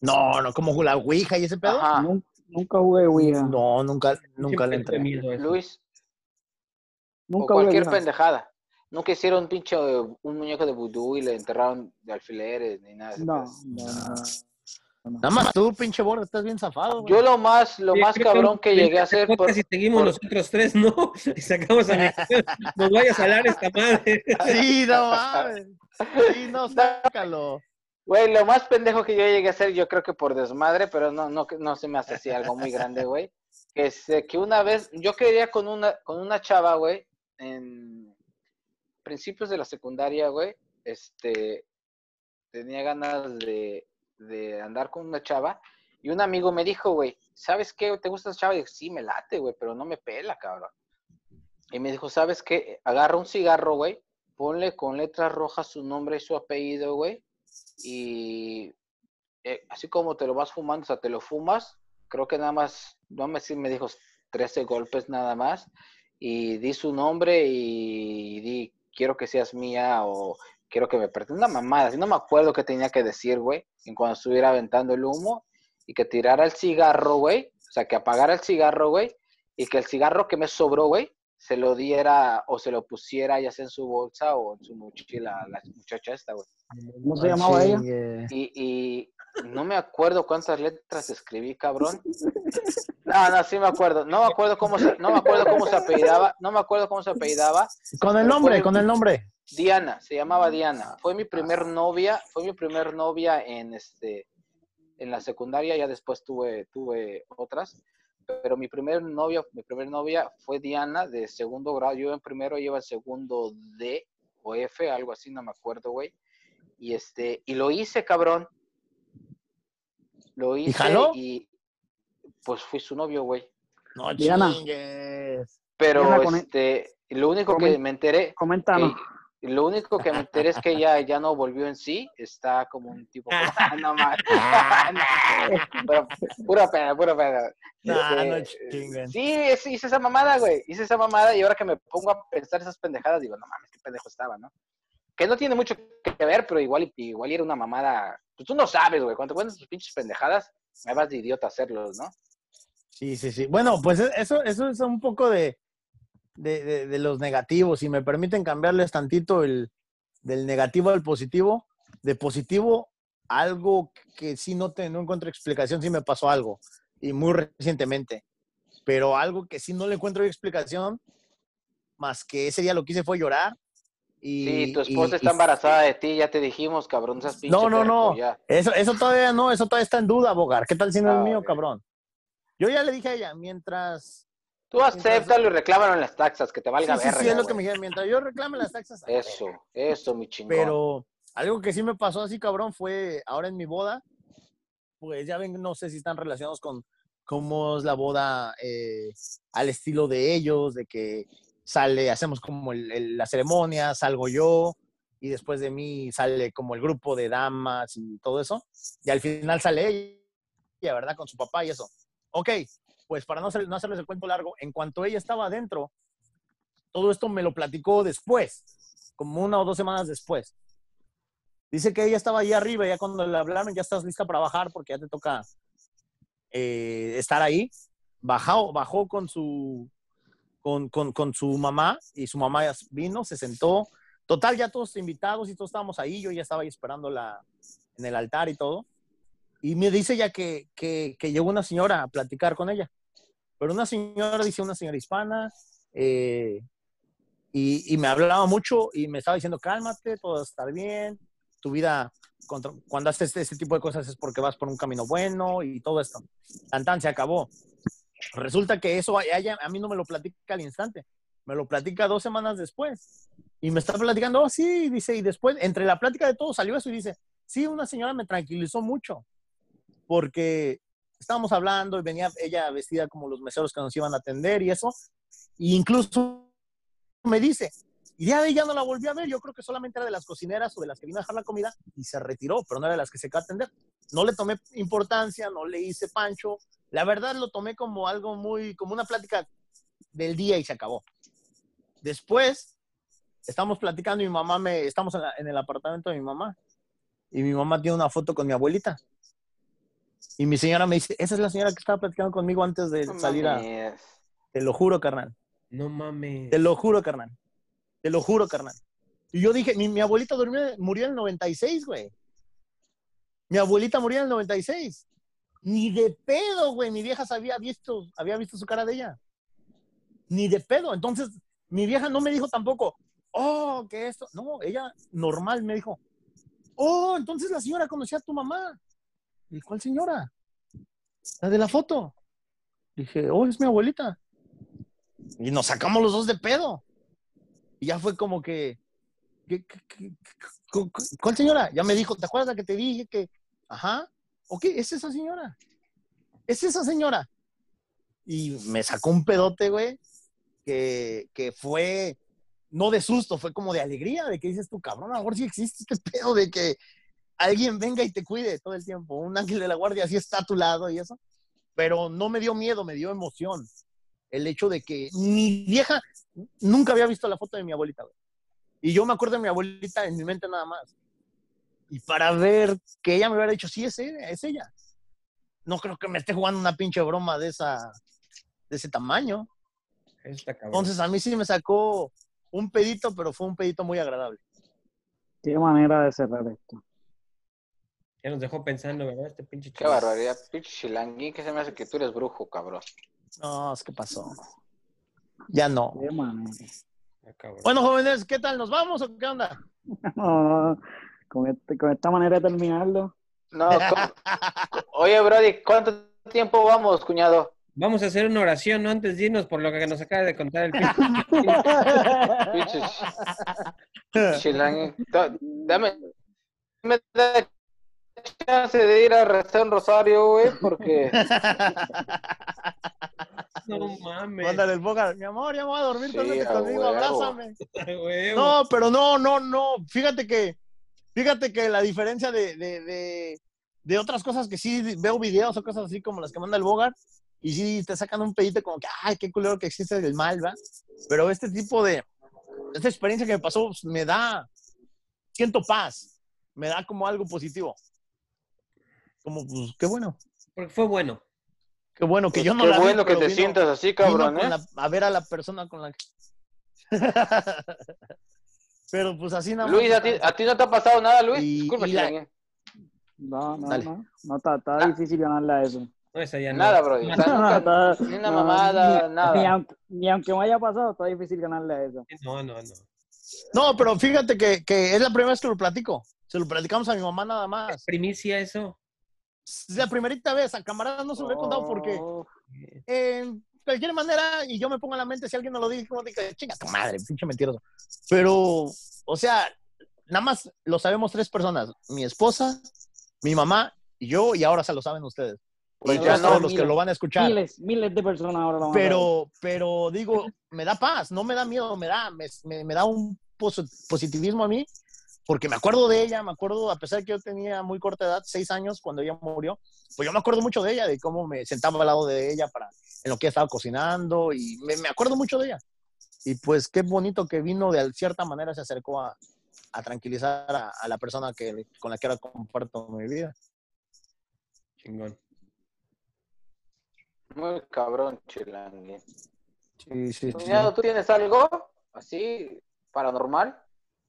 No, no, como la Ouija y ese pedo. Ajá. Nunca jugué Ouija. No, nunca, nunca le entré. Luis. Nunca o jugué cualquier Ouija. pendejada. Nunca hicieron un pinche un muñeco de vudú y le enterraron de alfileres ni nada. No, no, no, no. Nada más tú, pinche bordo, estás bien zafado. güey. Yo lo más, lo Sí, más cabrón que llegué a hacer por, Si seguimos por- nosotros tres, ¿no? Y sacamos a nos vaya a salar esta madre. Sí, no mames. Sí, no, sácalo. Güey, lo más pendejo que yo llegué a hacer, yo creo que por desmadre, pero no, no, no se me hace así algo muy grande, güey. Que sé que una vez, yo quería con una, con una chava, güey, en principios de la secundaria, güey, este, tenía ganas de, de andar con una chava y un amigo me dijo, güey, ¿sabes qué? ¿Te gusta esa chava? Y dije, sí, me late, güey, pero no me pela, cabrón. Y me dijo, ¿sabes qué? Agarra un cigarro, güey, ponle con letras rojas su nombre y su apellido, güey, y eh, así como te lo vas fumando, o sea, te lo fumas, creo que nada más, no me, me dijo 13 golpes nada más, y di su nombre y di, quiero que seas mía o quiero que me. Una mamada, así no me acuerdo qué tenía que decir, güey, en cuando estuviera aventando el humo y que tirara el cigarro, güey, o sea, que apagara el cigarro, güey, y que el cigarro que me sobró, güey, se lo diera o se lo pusiera ya sea en su bolsa o en su mochila a la muchacha esta, güey. ¿Cómo se llamaba ella? Y, y no me acuerdo cuántas letras escribí, cabrón. No, no, sí me acuerdo. No me acuerdo cómo se, no me acuerdo cómo se apellidaba. No me acuerdo cómo se apellidaba. Con el nombre, fue- con el nombre. Diana, se llamaba Diana. Fue mi primer novia, fue mi primer novia en este en la secundaria, ya después tuve tuve otras, pero mi primer novia, mi primer novia fue Diana de segundo grado. Yo en primero iba en segundo D o F, algo así, no me acuerdo, güey. Y este y lo hice, cabrón. Lo hice jaló? y pues fui su novio, güey. No Diana. chingues. Pero Diana este lo único que me enteré Coméntanos. que- lo único que me enteré es que ella ya no volvió en sí, está como un tipo... no mames. Pero, pura pena, pura pena. Nah, no Este, chinguen. sí, es- hice esa mamada, güey. Hice esa mamada y ahora que me pongo a pensar esas pendejadas, digo, no mames, qué pendejo estaba, ¿no? Que no tiene mucho que ver, pero igual, igual era una mamada. Pues tú no sabes, güey. Cuando cuentas tus pinches pendejadas, me vas de idiota a hacerlos, ¿no? Sí, sí, sí. Bueno, pues e- eso, eso es un poco de, de, de- de los negativos. Si me permiten cambiarles tantito el, del negativo al positivo. De positivo, algo que sí no, te, no encuentro explicación, sí me pasó algo. Y muy recientemente. Pero algo que sí no le encuentro explicación, más que ese día lo que hice fue llorar. Y, Sí, tu esposa y- está y- embarazada de ti, ya te dijimos, cabrón, esas pinches. No, no, no. Ya. Eso, eso todavía no, eso todavía está en duda, Bogar. ¿Qué tal si no Ah, es mío, ok. cabrón? Yo ya le dije a ella, mientras Tú acéptalo y reclámalo en las taxas, que te valga Sí, verga, sí, es lo que me dijeron. Mientras yo reclame las taxas. Eso, verga. eso, mi chingón. Pero algo que sí me pasó así, cabrón, fue ahora en mi boda. Pues ya ven, no sé si están relacionados con cómo es la boda eh, al estilo de ellos, de que sale, hacemos como el- el- la ceremonia, salgo yo, y después de mí sale como el grupo de damas y todo eso. Y al final sale ella, ¿verdad? Con su papá y eso. Ok, pues para no, hacer- no hacerles el cuento largo, en cuanto ella estaba adentro, todo esto me lo platicó después, como una o dos semanas después. Dice que ella estaba ahí arriba, ya cuando le hablaron, ya estás lista para bajar porque ya te toca eh, estar ahí. Bajó, bajó con su, con, con, con su mamá y su mamá vino, se sentó. Total, ya todos invitados y todos estábamos ahí. Yo ya estaba ahí esperando la, en el altar y todo. Y me dice ya que, que, que llegó una señora a platicar con ella. Pero una señora, dice una señora hispana, eh, y, y, me hablaba mucho y me estaba diciendo, cálmate, todo va a estar bien, tu vida, contra, cuando haces este, este, tipo de cosas es porque vas por un camino bueno y todo esto. Tantan se acabó. Resulta que eso ella, a mí no me lo platica al instante, me lo platica dos semanas después. Y me está platicando, oh, sí, dice, y después, entre la plática de todo salió eso y dice, sí, una señora me tranquilizó mucho, porque estábamos hablando y venía ella vestida como los meseros que nos iban a atender y eso, e incluso me dice, y ya de ella no la volví a ver, yo creo que solamente era de las cocineras o de las que vino a dejar la comida y se retiró, pero no era de las que se quedó a atender. No le tomé importancia, no le hice pancho, la verdad lo tomé como algo muy, como una plática del día y se acabó. Después, estamos platicando y mi mamá me, estamos en, la, en el apartamento de mi mamá y mi mamá tiene una foto con mi abuelita. Y mi señora me dice, esa es la señora que estaba platicando conmigo antes de No salir a... Te lo juro, carnal. No mames. Te lo juro, carnal. Te lo juro, carnal. Y yo dije, mi, mi abuelita durmió, murió en el 96, güey. Mi abuelita murió en el 96. Ni de pedo, güey. Mi vieja había visto, había visto su cara de ella. Ni de pedo. Entonces, mi vieja no me dijo tampoco, oh, que esto. No, ella normal me dijo, oh, entonces la señora conocía a tu mamá. ¿Y cuál señora? La de la foto. Dije, oh, es mi abuelita. Y nos sacamos los dos de pedo. Y ya fue como que, ¿qué- qué- qué- qué- ¿cuál señora? Ya me dijo, ¿te acuerdas la que te dije que, ajá, ok, es esa señora, es esa señora. Y me sacó un pedote, güey, que, que fue, no de susto, fue como de alegría, de que dices tú, cabrón, a lo mejor sí existe este pedo de que alguien venga y te cuide todo el tiempo, un ángel de la guardia así está a tu lado y eso. Pero no me dio miedo, me dio emoción. El hecho de que mi vieja nunca había visto la foto de mi abuelita, güey. Y yo me acuerdo de mi abuelita en mi mente nada más. Y para ver que ella me hubiera dicho, sí, es ella, es ella. No creo que me esté jugando una pinche broma de esa, de ese tamaño. Entonces a mí sí me sacó un pedito, pero fue un pedito muy agradable. Qué manera de cerrar esto. Ya nos dejó pensando, ¿verdad? Este pinche Qué chaval. barbaridad. Pinche chilanguín que se me hace que tú eres brujo, cabrón. No, es que pasó. Ya no. Qué. Ah. Bueno, jóvenes, ¿qué tal? ¿Nos vamos o qué onda? No, no, con, este- con esta manera de terminarlo. No, ¿cómo? Oye, Brody, ¿cuánto tiempo vamos, cuñado? Vamos a hacer una oración, ¿no? Antes de irnos, por lo que nos acaba de contar el pinche. Dame, me da chance de ir a rezar un rosario, güey, porque No mames. Mándale el boca. Mi amor, ya me voy a dormir, Sí, a conmigo, huevo. abrázame. No, pero no, no, no. Fíjate que, fíjate que la diferencia de, de, de, de otras cosas que sí veo videos o cosas así como las que manda el Bogart y sí te sacan un pedito como que, ay, qué culero que existe el mal, ¿va? Pero este tipo de, esta experiencia que me pasó pues, me da, siento paz, me da como algo positivo. Como, pues, qué bueno, Porque fue bueno. qué bueno que yo no qué la vi, bueno que pero te vino- sientas así, cabrón, ¿eh? la- a ver a la persona con la que... Pero pues así nada más. Luis, ¿a ti. ¿a ti no te ha pasado nada, Luis? Y- Disculpa, y la-. No, no, Dale. no. No, está, está Ah. difícil ganarle a eso. No, esa ya no. Nada, Brody. O sea, nunca- Está- ni una no, mamada, ni- nada. Ni aunque, ni aunque me haya pasado, está difícil ganarle a eso. No, no, no. No, pero fíjate que, que es la primera vez que lo platico. Se lo platicamos a mi mamá nada más. Primicia eso. La primerita vez. A camaradas no se lo he contado porque en cualquier manera, y yo me pongo en la mente, si alguien no lo dice, como dice, chinga tu madre, pinche mentiroso. Pero, o sea, nada más lo sabemos tres personas. Mi esposa, mi mamá y yo, y ahora se lo saben ustedes. Pues y ya todos no, los que lo van a escuchar. Miles, miles de personas ahora lo van a saber. Pero, pero digo, me da paz, no me da miedo, me da, me, me- me da un pos- positivismo a mí, porque me acuerdo de ella, me acuerdo, a pesar de que yo tenía muy corta edad, seis años cuando ella murió, pues yo me acuerdo mucho de ella, de cómo me sentaba al lado de ella para, en lo que ella estaba cocinando, y me, me acuerdo mucho de ella. Y pues qué bonito que vino de cierta manera, se acercó a, a tranquilizar a, a la persona que, con la que ahora comparto mi vida. Chingón. Muy cabrón, chilangue. Sí, sí, sí. ¿tú tienes algo así paranormal?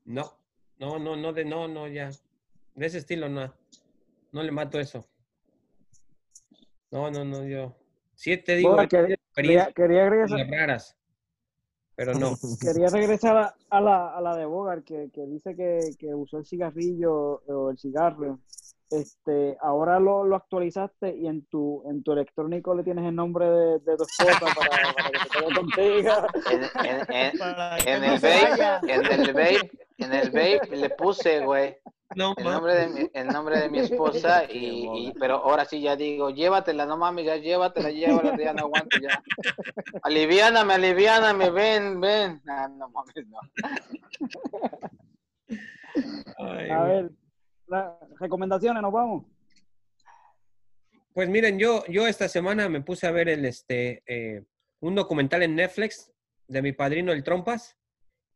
No, no, no, no, de, no, no, ya. De ese estilo no. No le mato eso. No, no, no, yo. Sí te digo, Bueno, quería, experiencias quería regresar, raras. Pero no. quería regresar a, a la, a la de Bogart, que, que dice que, que usó el cigarrillo o el cigarro. Este, ahora lo, lo actualizaste y en tu, en tu electrónico le tienes el nombre de, de tu esposa para, para que se quede contigo. En, el vape, en el vape, en el vape le puse, güey, No, el nombre de mi, el nombre de mi esposa y, y- pero ahora sí ya digo, llévatela, no mames, ya llévatela, llévatela, ya no aguanto ya. Aliviáname, aliviáname, ven, ven. Ah, no mames, no. Ay, A ver, recomendaciones, nos vamos. Pues miren, yo, yo esta semana me puse a ver el, este, eh, un documental en Netflix de mi padrino el Trompas,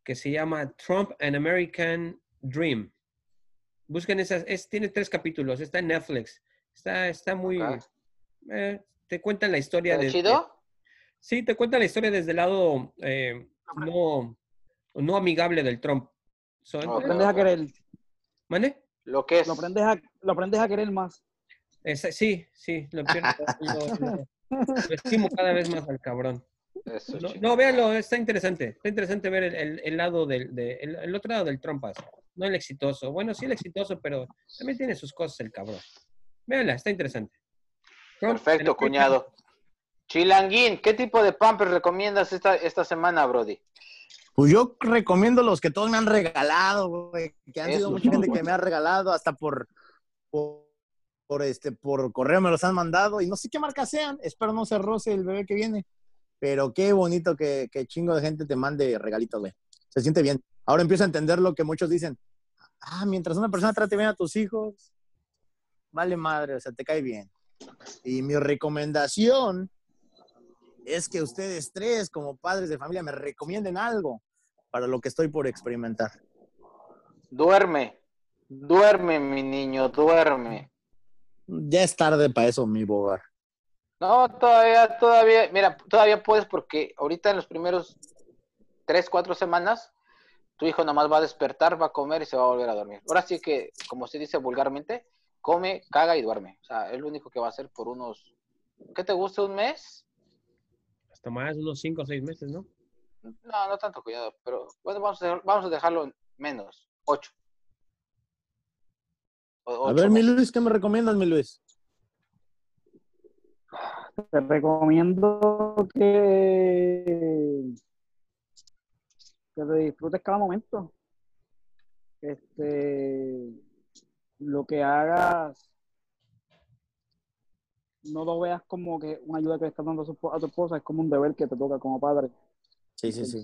que se llama Trump An American Dream. Busquen esas, es, tiene tres capítulos, está en Netflix. Está, está muy... Eh, te cuentan la historia ¿Está de... chido? Sí, te cuentan la historia desde el lado eh, no, no amigable del Trump. ¿Mande? Lo que es. lo aprendes a, lo aprendes a querer más. Sí, sí, lo, quiero- lo- lo- lo estimo cada vez más al cabrón. Eso, No, no, véanlo, está interesante. Está interesante ver el, el- el lado del, de- el, el otro lado del trompas. No el exitoso. Bueno, sí el exitoso, pero también tiene sus cosas el cabrón. Véanla, está interesante. Trump, Perfecto, cuñado. Chilanguín, ¿qué tipo de pampers recomiendas esta, esta semana, Brody? Pues yo recomiendo los que todos me han regalado, güey. Que han sido mucha gente que me ha regalado, hasta por, por, por, este, por correo me los han mandado. Y no sé qué marca sean. Espero no se roce el bebé que viene. Pero qué bonito que, que chingo de gente te mande regalitos, güey. Se siente bien. Ahora empiezo a entender lo que muchos dicen. Ah, mientras una persona trate bien a tus hijos, vale madre, o sea, te cae bien. Y mi recomendación es que ustedes tres, como padres de familia, me recomienden algo para lo que estoy por experimentar. Duerme. Duerme, mi niño, duerme. Ya es tarde para eso, mi bogar. No, todavía, todavía, mira, todavía puedes porque ahorita en los primeros tres, cuatro semanas, tu hijo nomás va a despertar, va a comer y se va a volver a dormir. Ahora sí que, como se dice vulgarmente, come, caga y duerme. O sea, es lo único que va a hacer por unos, ¿qué te gusta? ¿Un mes? Hasta más, unos 5 o 6 meses, ¿no? No, no tanto cuidado, pero bueno, vamos a, dejar- vamos a dejarlo en menos, ocho. O- A ocho ver, mi. Luis, ¿qué me recomiendas, mi Luis? Te recomiendo que, que te disfrutes cada momento. Este, lo que hagas, no lo veas como que una ayuda que le estás dando a, su espo- a tu esposa, es como un deber que te toca como padre. Sí, sí, sí.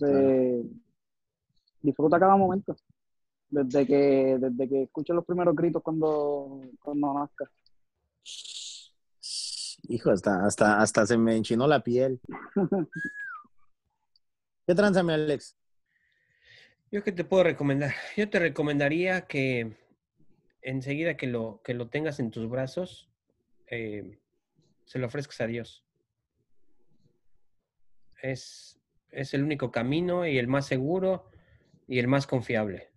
Disfruta cada momento. Desde que, desde que escuches los primeros gritos cuando, cuando nazca. Hijo, hasta, hasta, hasta se me enchinó la piel. ¿Qué tranza, mi Alex? Yo qué te puedo recomendar. Yo te recomendaría que enseguida que lo, que lo tengas en tus brazos, eh, se lo ofrezcas a Dios. Es, es el único camino y el más seguro y el más confiable.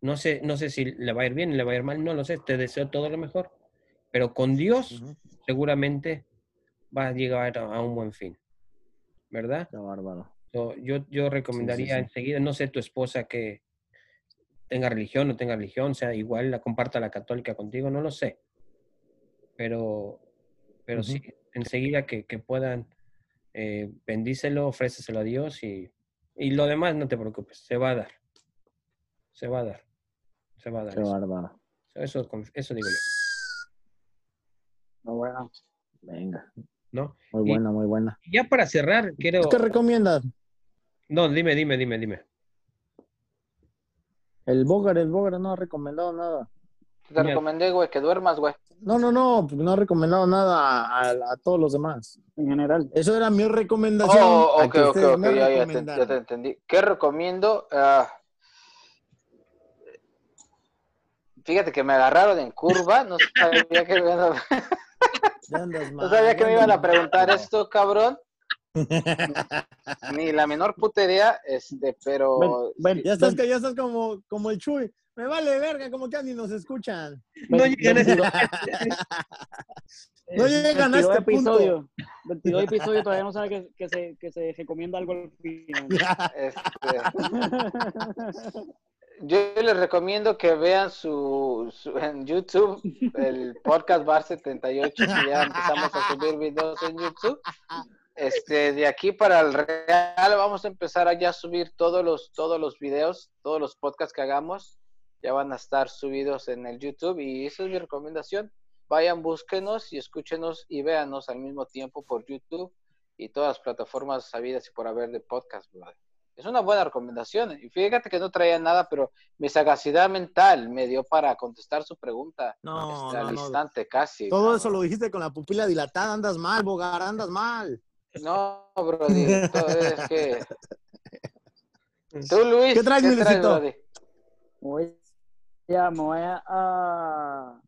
No sé, no sé si le va a ir bien, le va a ir mal, no lo sé, te deseo todo lo mejor. Pero con Dios seguramente va a llegar a, a un buen fin. ¿Verdad? Qué bárbaro. So, yo, yo recomendaría sí. enseguida, no sé tu esposa que tenga religión o tenga religión, sea igual la comparta la católica contigo, no lo sé. Pero, pero sí, enseguida que, que puedan, eh, bendícelo, ofréceselo a Dios y, y lo demás no te preocupes, se va a dar. Se va a dar. Se va a dar. Qué Eso, bárbaro. eso, eso digo yo, No, bueno. Venga. ¿no? Muy Y- buena, muy buena. Ya para cerrar, quiero... ¿Qué recomiendas? No, dime, dime, dime, dime. El Bogar, el Bogar no ha recomendado nada. Te Mira. recomendé, güey, que duermas, güey. No, no, no, pues no ha recomendado nada a, a- a todos los demás. En general. Eso era mi recomendación. Oh, a ok, que ok, ok, me ya, ya te, ya te entendí. ¿Qué recomiendo? Ah, Fíjate que me agarraron en curva, no sabía que me, iban a- Ya andas no sabía que me iban a preguntar esto, cabrón. Ni la menor putería, este, pero Ven, ven, Ya estás, ya estás como, como el Chuy. Me vale verga, como que ni nos escuchan. No llegan a 22 No llegan a 22 este punto. episodios, 22 episodios todavía no sabe que, que se, que se recomienda algo al final. este, yo les recomiendo que vean su, su- en YouTube el podcast Bar 78, que ya empezamos a subir videos en YouTube. Este, de aquí para el real vamos a empezar a ya subir todos los todos los videos, todos los podcasts que hagamos, ya van a estar subidos en el YouTube y esa es mi recomendación. Vayan, búsquenos y escúchenos y véanos al mismo tiempo por YouTube y todas las plataformas sabidas y por haber de podcast, brother. Es una buena recomendación. Y fíjate que no traía nada, pero mi sagacidad mental me dio para contestar su pregunta No, este, al no, no. instante casi. Todo eso lo dijiste con la pupila dilatada. Andas mal, Bogar, andas mal. No, todo es que... Tú, Luis, ¿Qué traes, Luisito? Brody? Voy a, me voy a,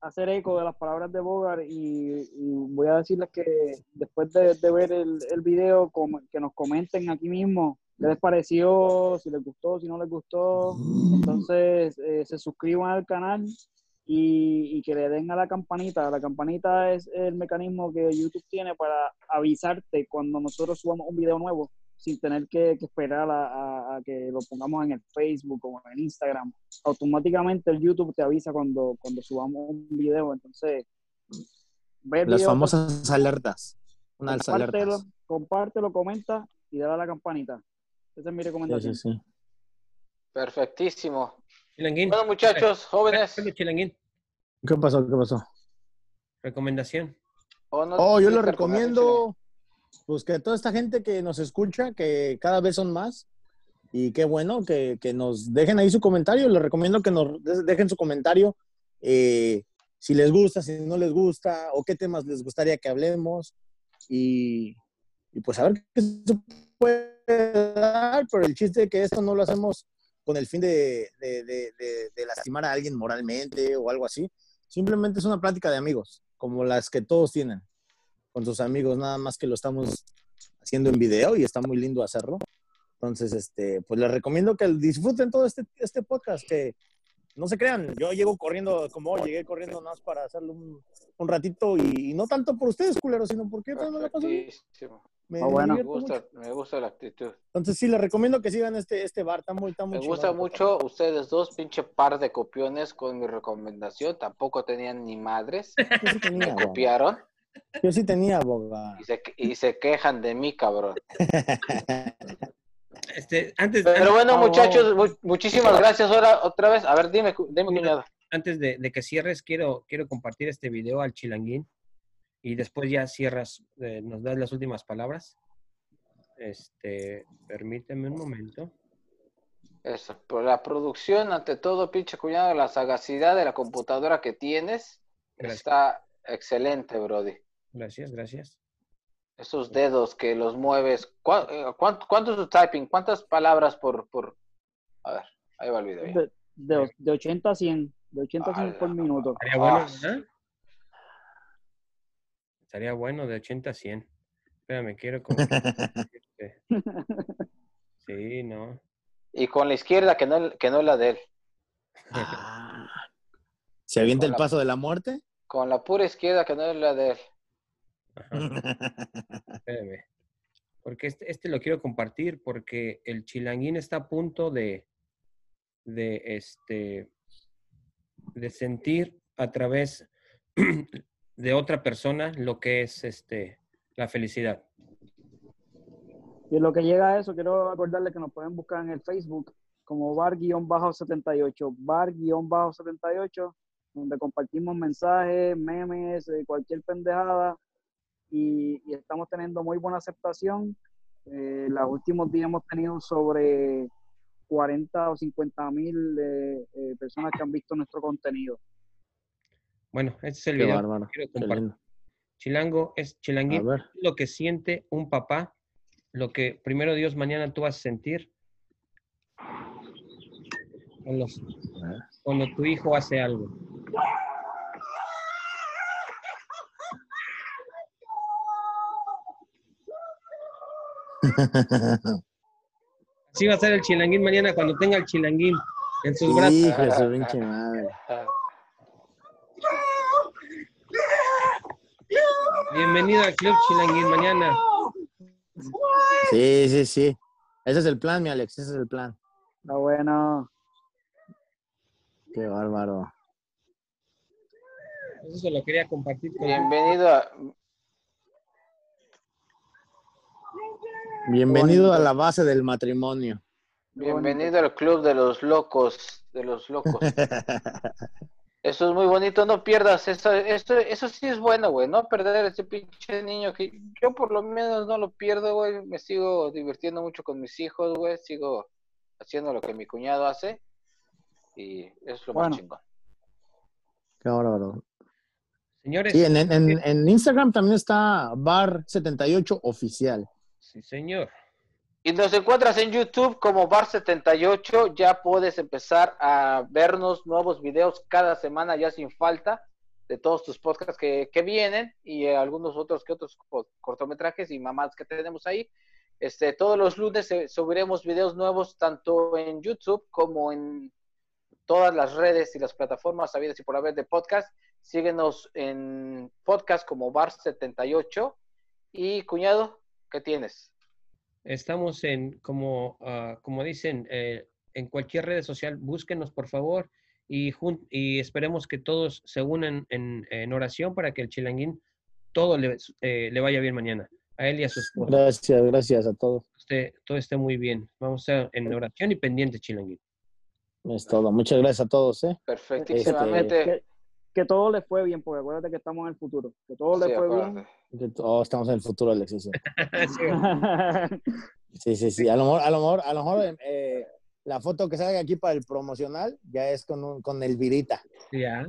hacer eco de las palabras de Bogart y, voy a decirles que después de, ver el, video, que nos comenten aquí mismo qué les pareció, si les gustó, si no les gustó. Entonces, eh, se suscriban al canal y que le den a la campanita. La campanita es el mecanismo que YouTube tiene para avisarte cuando nosotros subamos un video nuevo sin tener que, que esperar a, a- a que lo pongamos en el Facebook o en Instagram. Automáticamente el YouTube te avisa cuando, cuando subamos un video. Entonces, ve el Las video, famosas alertas. Unas compártelo, alertas. compártelo, comenta y dale a la campanita. Esa es mi recomendación. sí, sí. Perfectísimo. Chilanguín. Bueno, muchachos, jóvenes. Chilanguín. ¿Qué pasó? ¿Qué pasó? Recomendación. ¿o no Oh, yo recomendación, recomiendo, pues que toda esta gente que nos escucha, que cada vez son más, y qué bueno que, que nos dejen ahí su comentario. Les recomiendo que nos de- dejen su comentario eh, si les gusta, si no les gusta, o qué temas les gustaría que hablemos. Y, y pues a ver qué se puede dar, pero el chiste es que esto no lo hacemos con el fin de- de- de lastimar a alguien moralmente o algo así. Simplemente es una plática de amigos, como las que todos tienen con sus amigos, nada más que lo estamos haciendo en video y está muy lindo hacerlo. Entonces, este, pues les recomiendo que disfruten todo este, este podcast, que no se crean, yo llego corriendo como hoy, llegué corriendo nada más para hacerlo un, un ratito y, y no tanto por ustedes, culeros, sino porque yo me la paso bien. Perfectísimo. Me, me bueno. Me mucho. gusta, me gusta la actitud. Entonces sí, les recomiendo que sigan este, este bar, está muy, está muy Me gusta mucho ustedes dos, pinche par de copiones con mi recomendación. Tampoco tenían ni madres. Me copiaron Yo sí tenía, boga. y se, y se quejan de mí, cabrón. Este, antes, Pero antes, bueno, Ah, muchachos, mu- muchísimas gracias. Ahora, otra vez, a ver, dime, dime, cuñado. antes de, de que cierres, quiero, quiero compartir este video al Chilanguín y después ya cierras, eh, nos das las últimas palabras. Este, permíteme un momento. Eso, por la producción, ante todo, pinche cuñado, la sagacidad de la computadora que tienes Gracias. está excelente, Brody. Gracias, gracias. Esos dedos que los mueves. ¿Cuá- eh, cuánto, ¿Cuánto es tu typing? ¿Cuántas palabras por, por... A ver, ahí va el video. De, de, de 80 a 100, de 80 a 100 por minuto. Estaría bueno, Ah, ¿verdad? Estaría bueno de 80 a 100. Espérame, quiero como que- Sí, no. Y con la izquierda, que no, que no es la de él. Ah. ¿Se avienta el paso de la muerte? Con la pura izquierda, que no es la de él. Espérame. Porque este, este lo quiero compartir porque el chilanguín está a punto de, de, este, de sentir a través de otra persona lo que es este, la felicidad. Y en lo que llega a eso, quiero acordarles que nos pueden buscar en el Facebook como bar-78, bar-78, donde compartimos mensajes, memes, eh, cualquier pendejada. Y, y estamos teniendo muy buena aceptación. Eh, los últimos días hemos tenido sobre 40 o 50 mil eh, eh, personas que han visto nuestro contenido. Bueno, este es el Qué video bárbaro. que quiero qué compartir. Chilango es chilanguín, lo que siente un papá, lo que primero Dios mañana tú vas a sentir. Con los- cuando tu hijo hace algo. Así va a ser el chilanguín mañana cuando tenga el chilanguín en sus brazos. Hijo de su pinche madre. Bienvenido al Club Chilanguín mañana. Sí, sí, sí. Ese es el plan, mi Alex, ese es el plan. Está bueno. Qué bárbaro. Eso se lo quería compartir con Bienvenido a, Bienvenido a la base del matrimonio. bienvenido al club de los locos, de los locos. Eso es muy bonito, no pierdas eso, eso, eso sí es bueno, güey, no perder ese pinche niño que yo por lo menos no lo pierdo, güey, me sigo divirtiendo mucho con mis hijos, güey, sigo haciendo lo que mi cuñado hace y es lo Bueno. más chingón. Qué bárbaro. Señores, Sí, en, en- en- en Instagram también está Bar78 Oficial. sí, señor. Y nos encuentras en YouTube como Bar78, ya puedes empezar a vernos nuevos videos cada semana ya sin falta de todos tus podcasts que, que vienen y eh, algunos otros que otros co- cortometrajes y mamás que tenemos ahí. Este, todos los lunes eh, subiremos videos nuevos tanto en YouTube como en todas las redes y las plataformas sabidas y por haber de podcast. Síguenos en podcast como Bar78 y cuñado, ¿qué tienes? Estamos en, como, ah, como dicen, eh, en cualquier red social, búsquenos por favor y, jun- y esperemos que todos se unan en, en oración para que el chilanguín todo le, eh, le vaya bien mañana, a él y a su esposa. Gracias, gracias a todos. Esté- todo esté muy bien. Vamos a estar en oración y pendiente, chilanguín. Es todo. Muchas gracias a todos, ¿eh? Perfectísimamente. Que, que todo le fue bien, porque acuérdate que estamos en el futuro. Que todo le Sí, fue acuérdate. bien. Que todos estamos en el futuro, Alexis. sí. Sí, Sí, sí. A lo mejor, a lo mejor, a lo mejor eh, la foto que salga aquí para el promocional ya es con, un, con el virita. ya.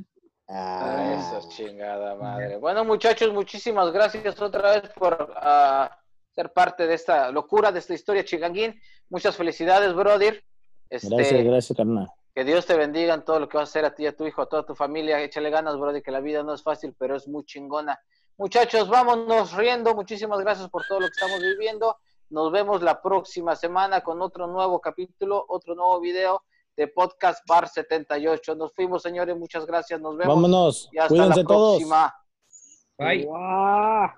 Ah, Ah, Eso, chingada madre. Bueno, muchachos, muchísimas gracias otra vez por ah, ser parte de esta locura, de esta historia chiganguín. Muchas felicidades, brother. Este, gracias, gracias, carnal. Que Dios te bendiga en todo lo que vas a hacer a ti, a tu hijo, a toda tu familia. Échale ganas, brother, que la vida no es fácil, pero es muy chingona. Muchachos, vámonos riendo. Muchísimas gracias por todo lo que estamos viviendo. Nos vemos la próxima semana con otro nuevo capítulo, otro nuevo video de Podcast Bar 78. Nos fuimos, señores. Muchas gracias. Nos vemos. Vámonos. Y hasta Cuídense la todos. próxima. Bye. ¡Guau!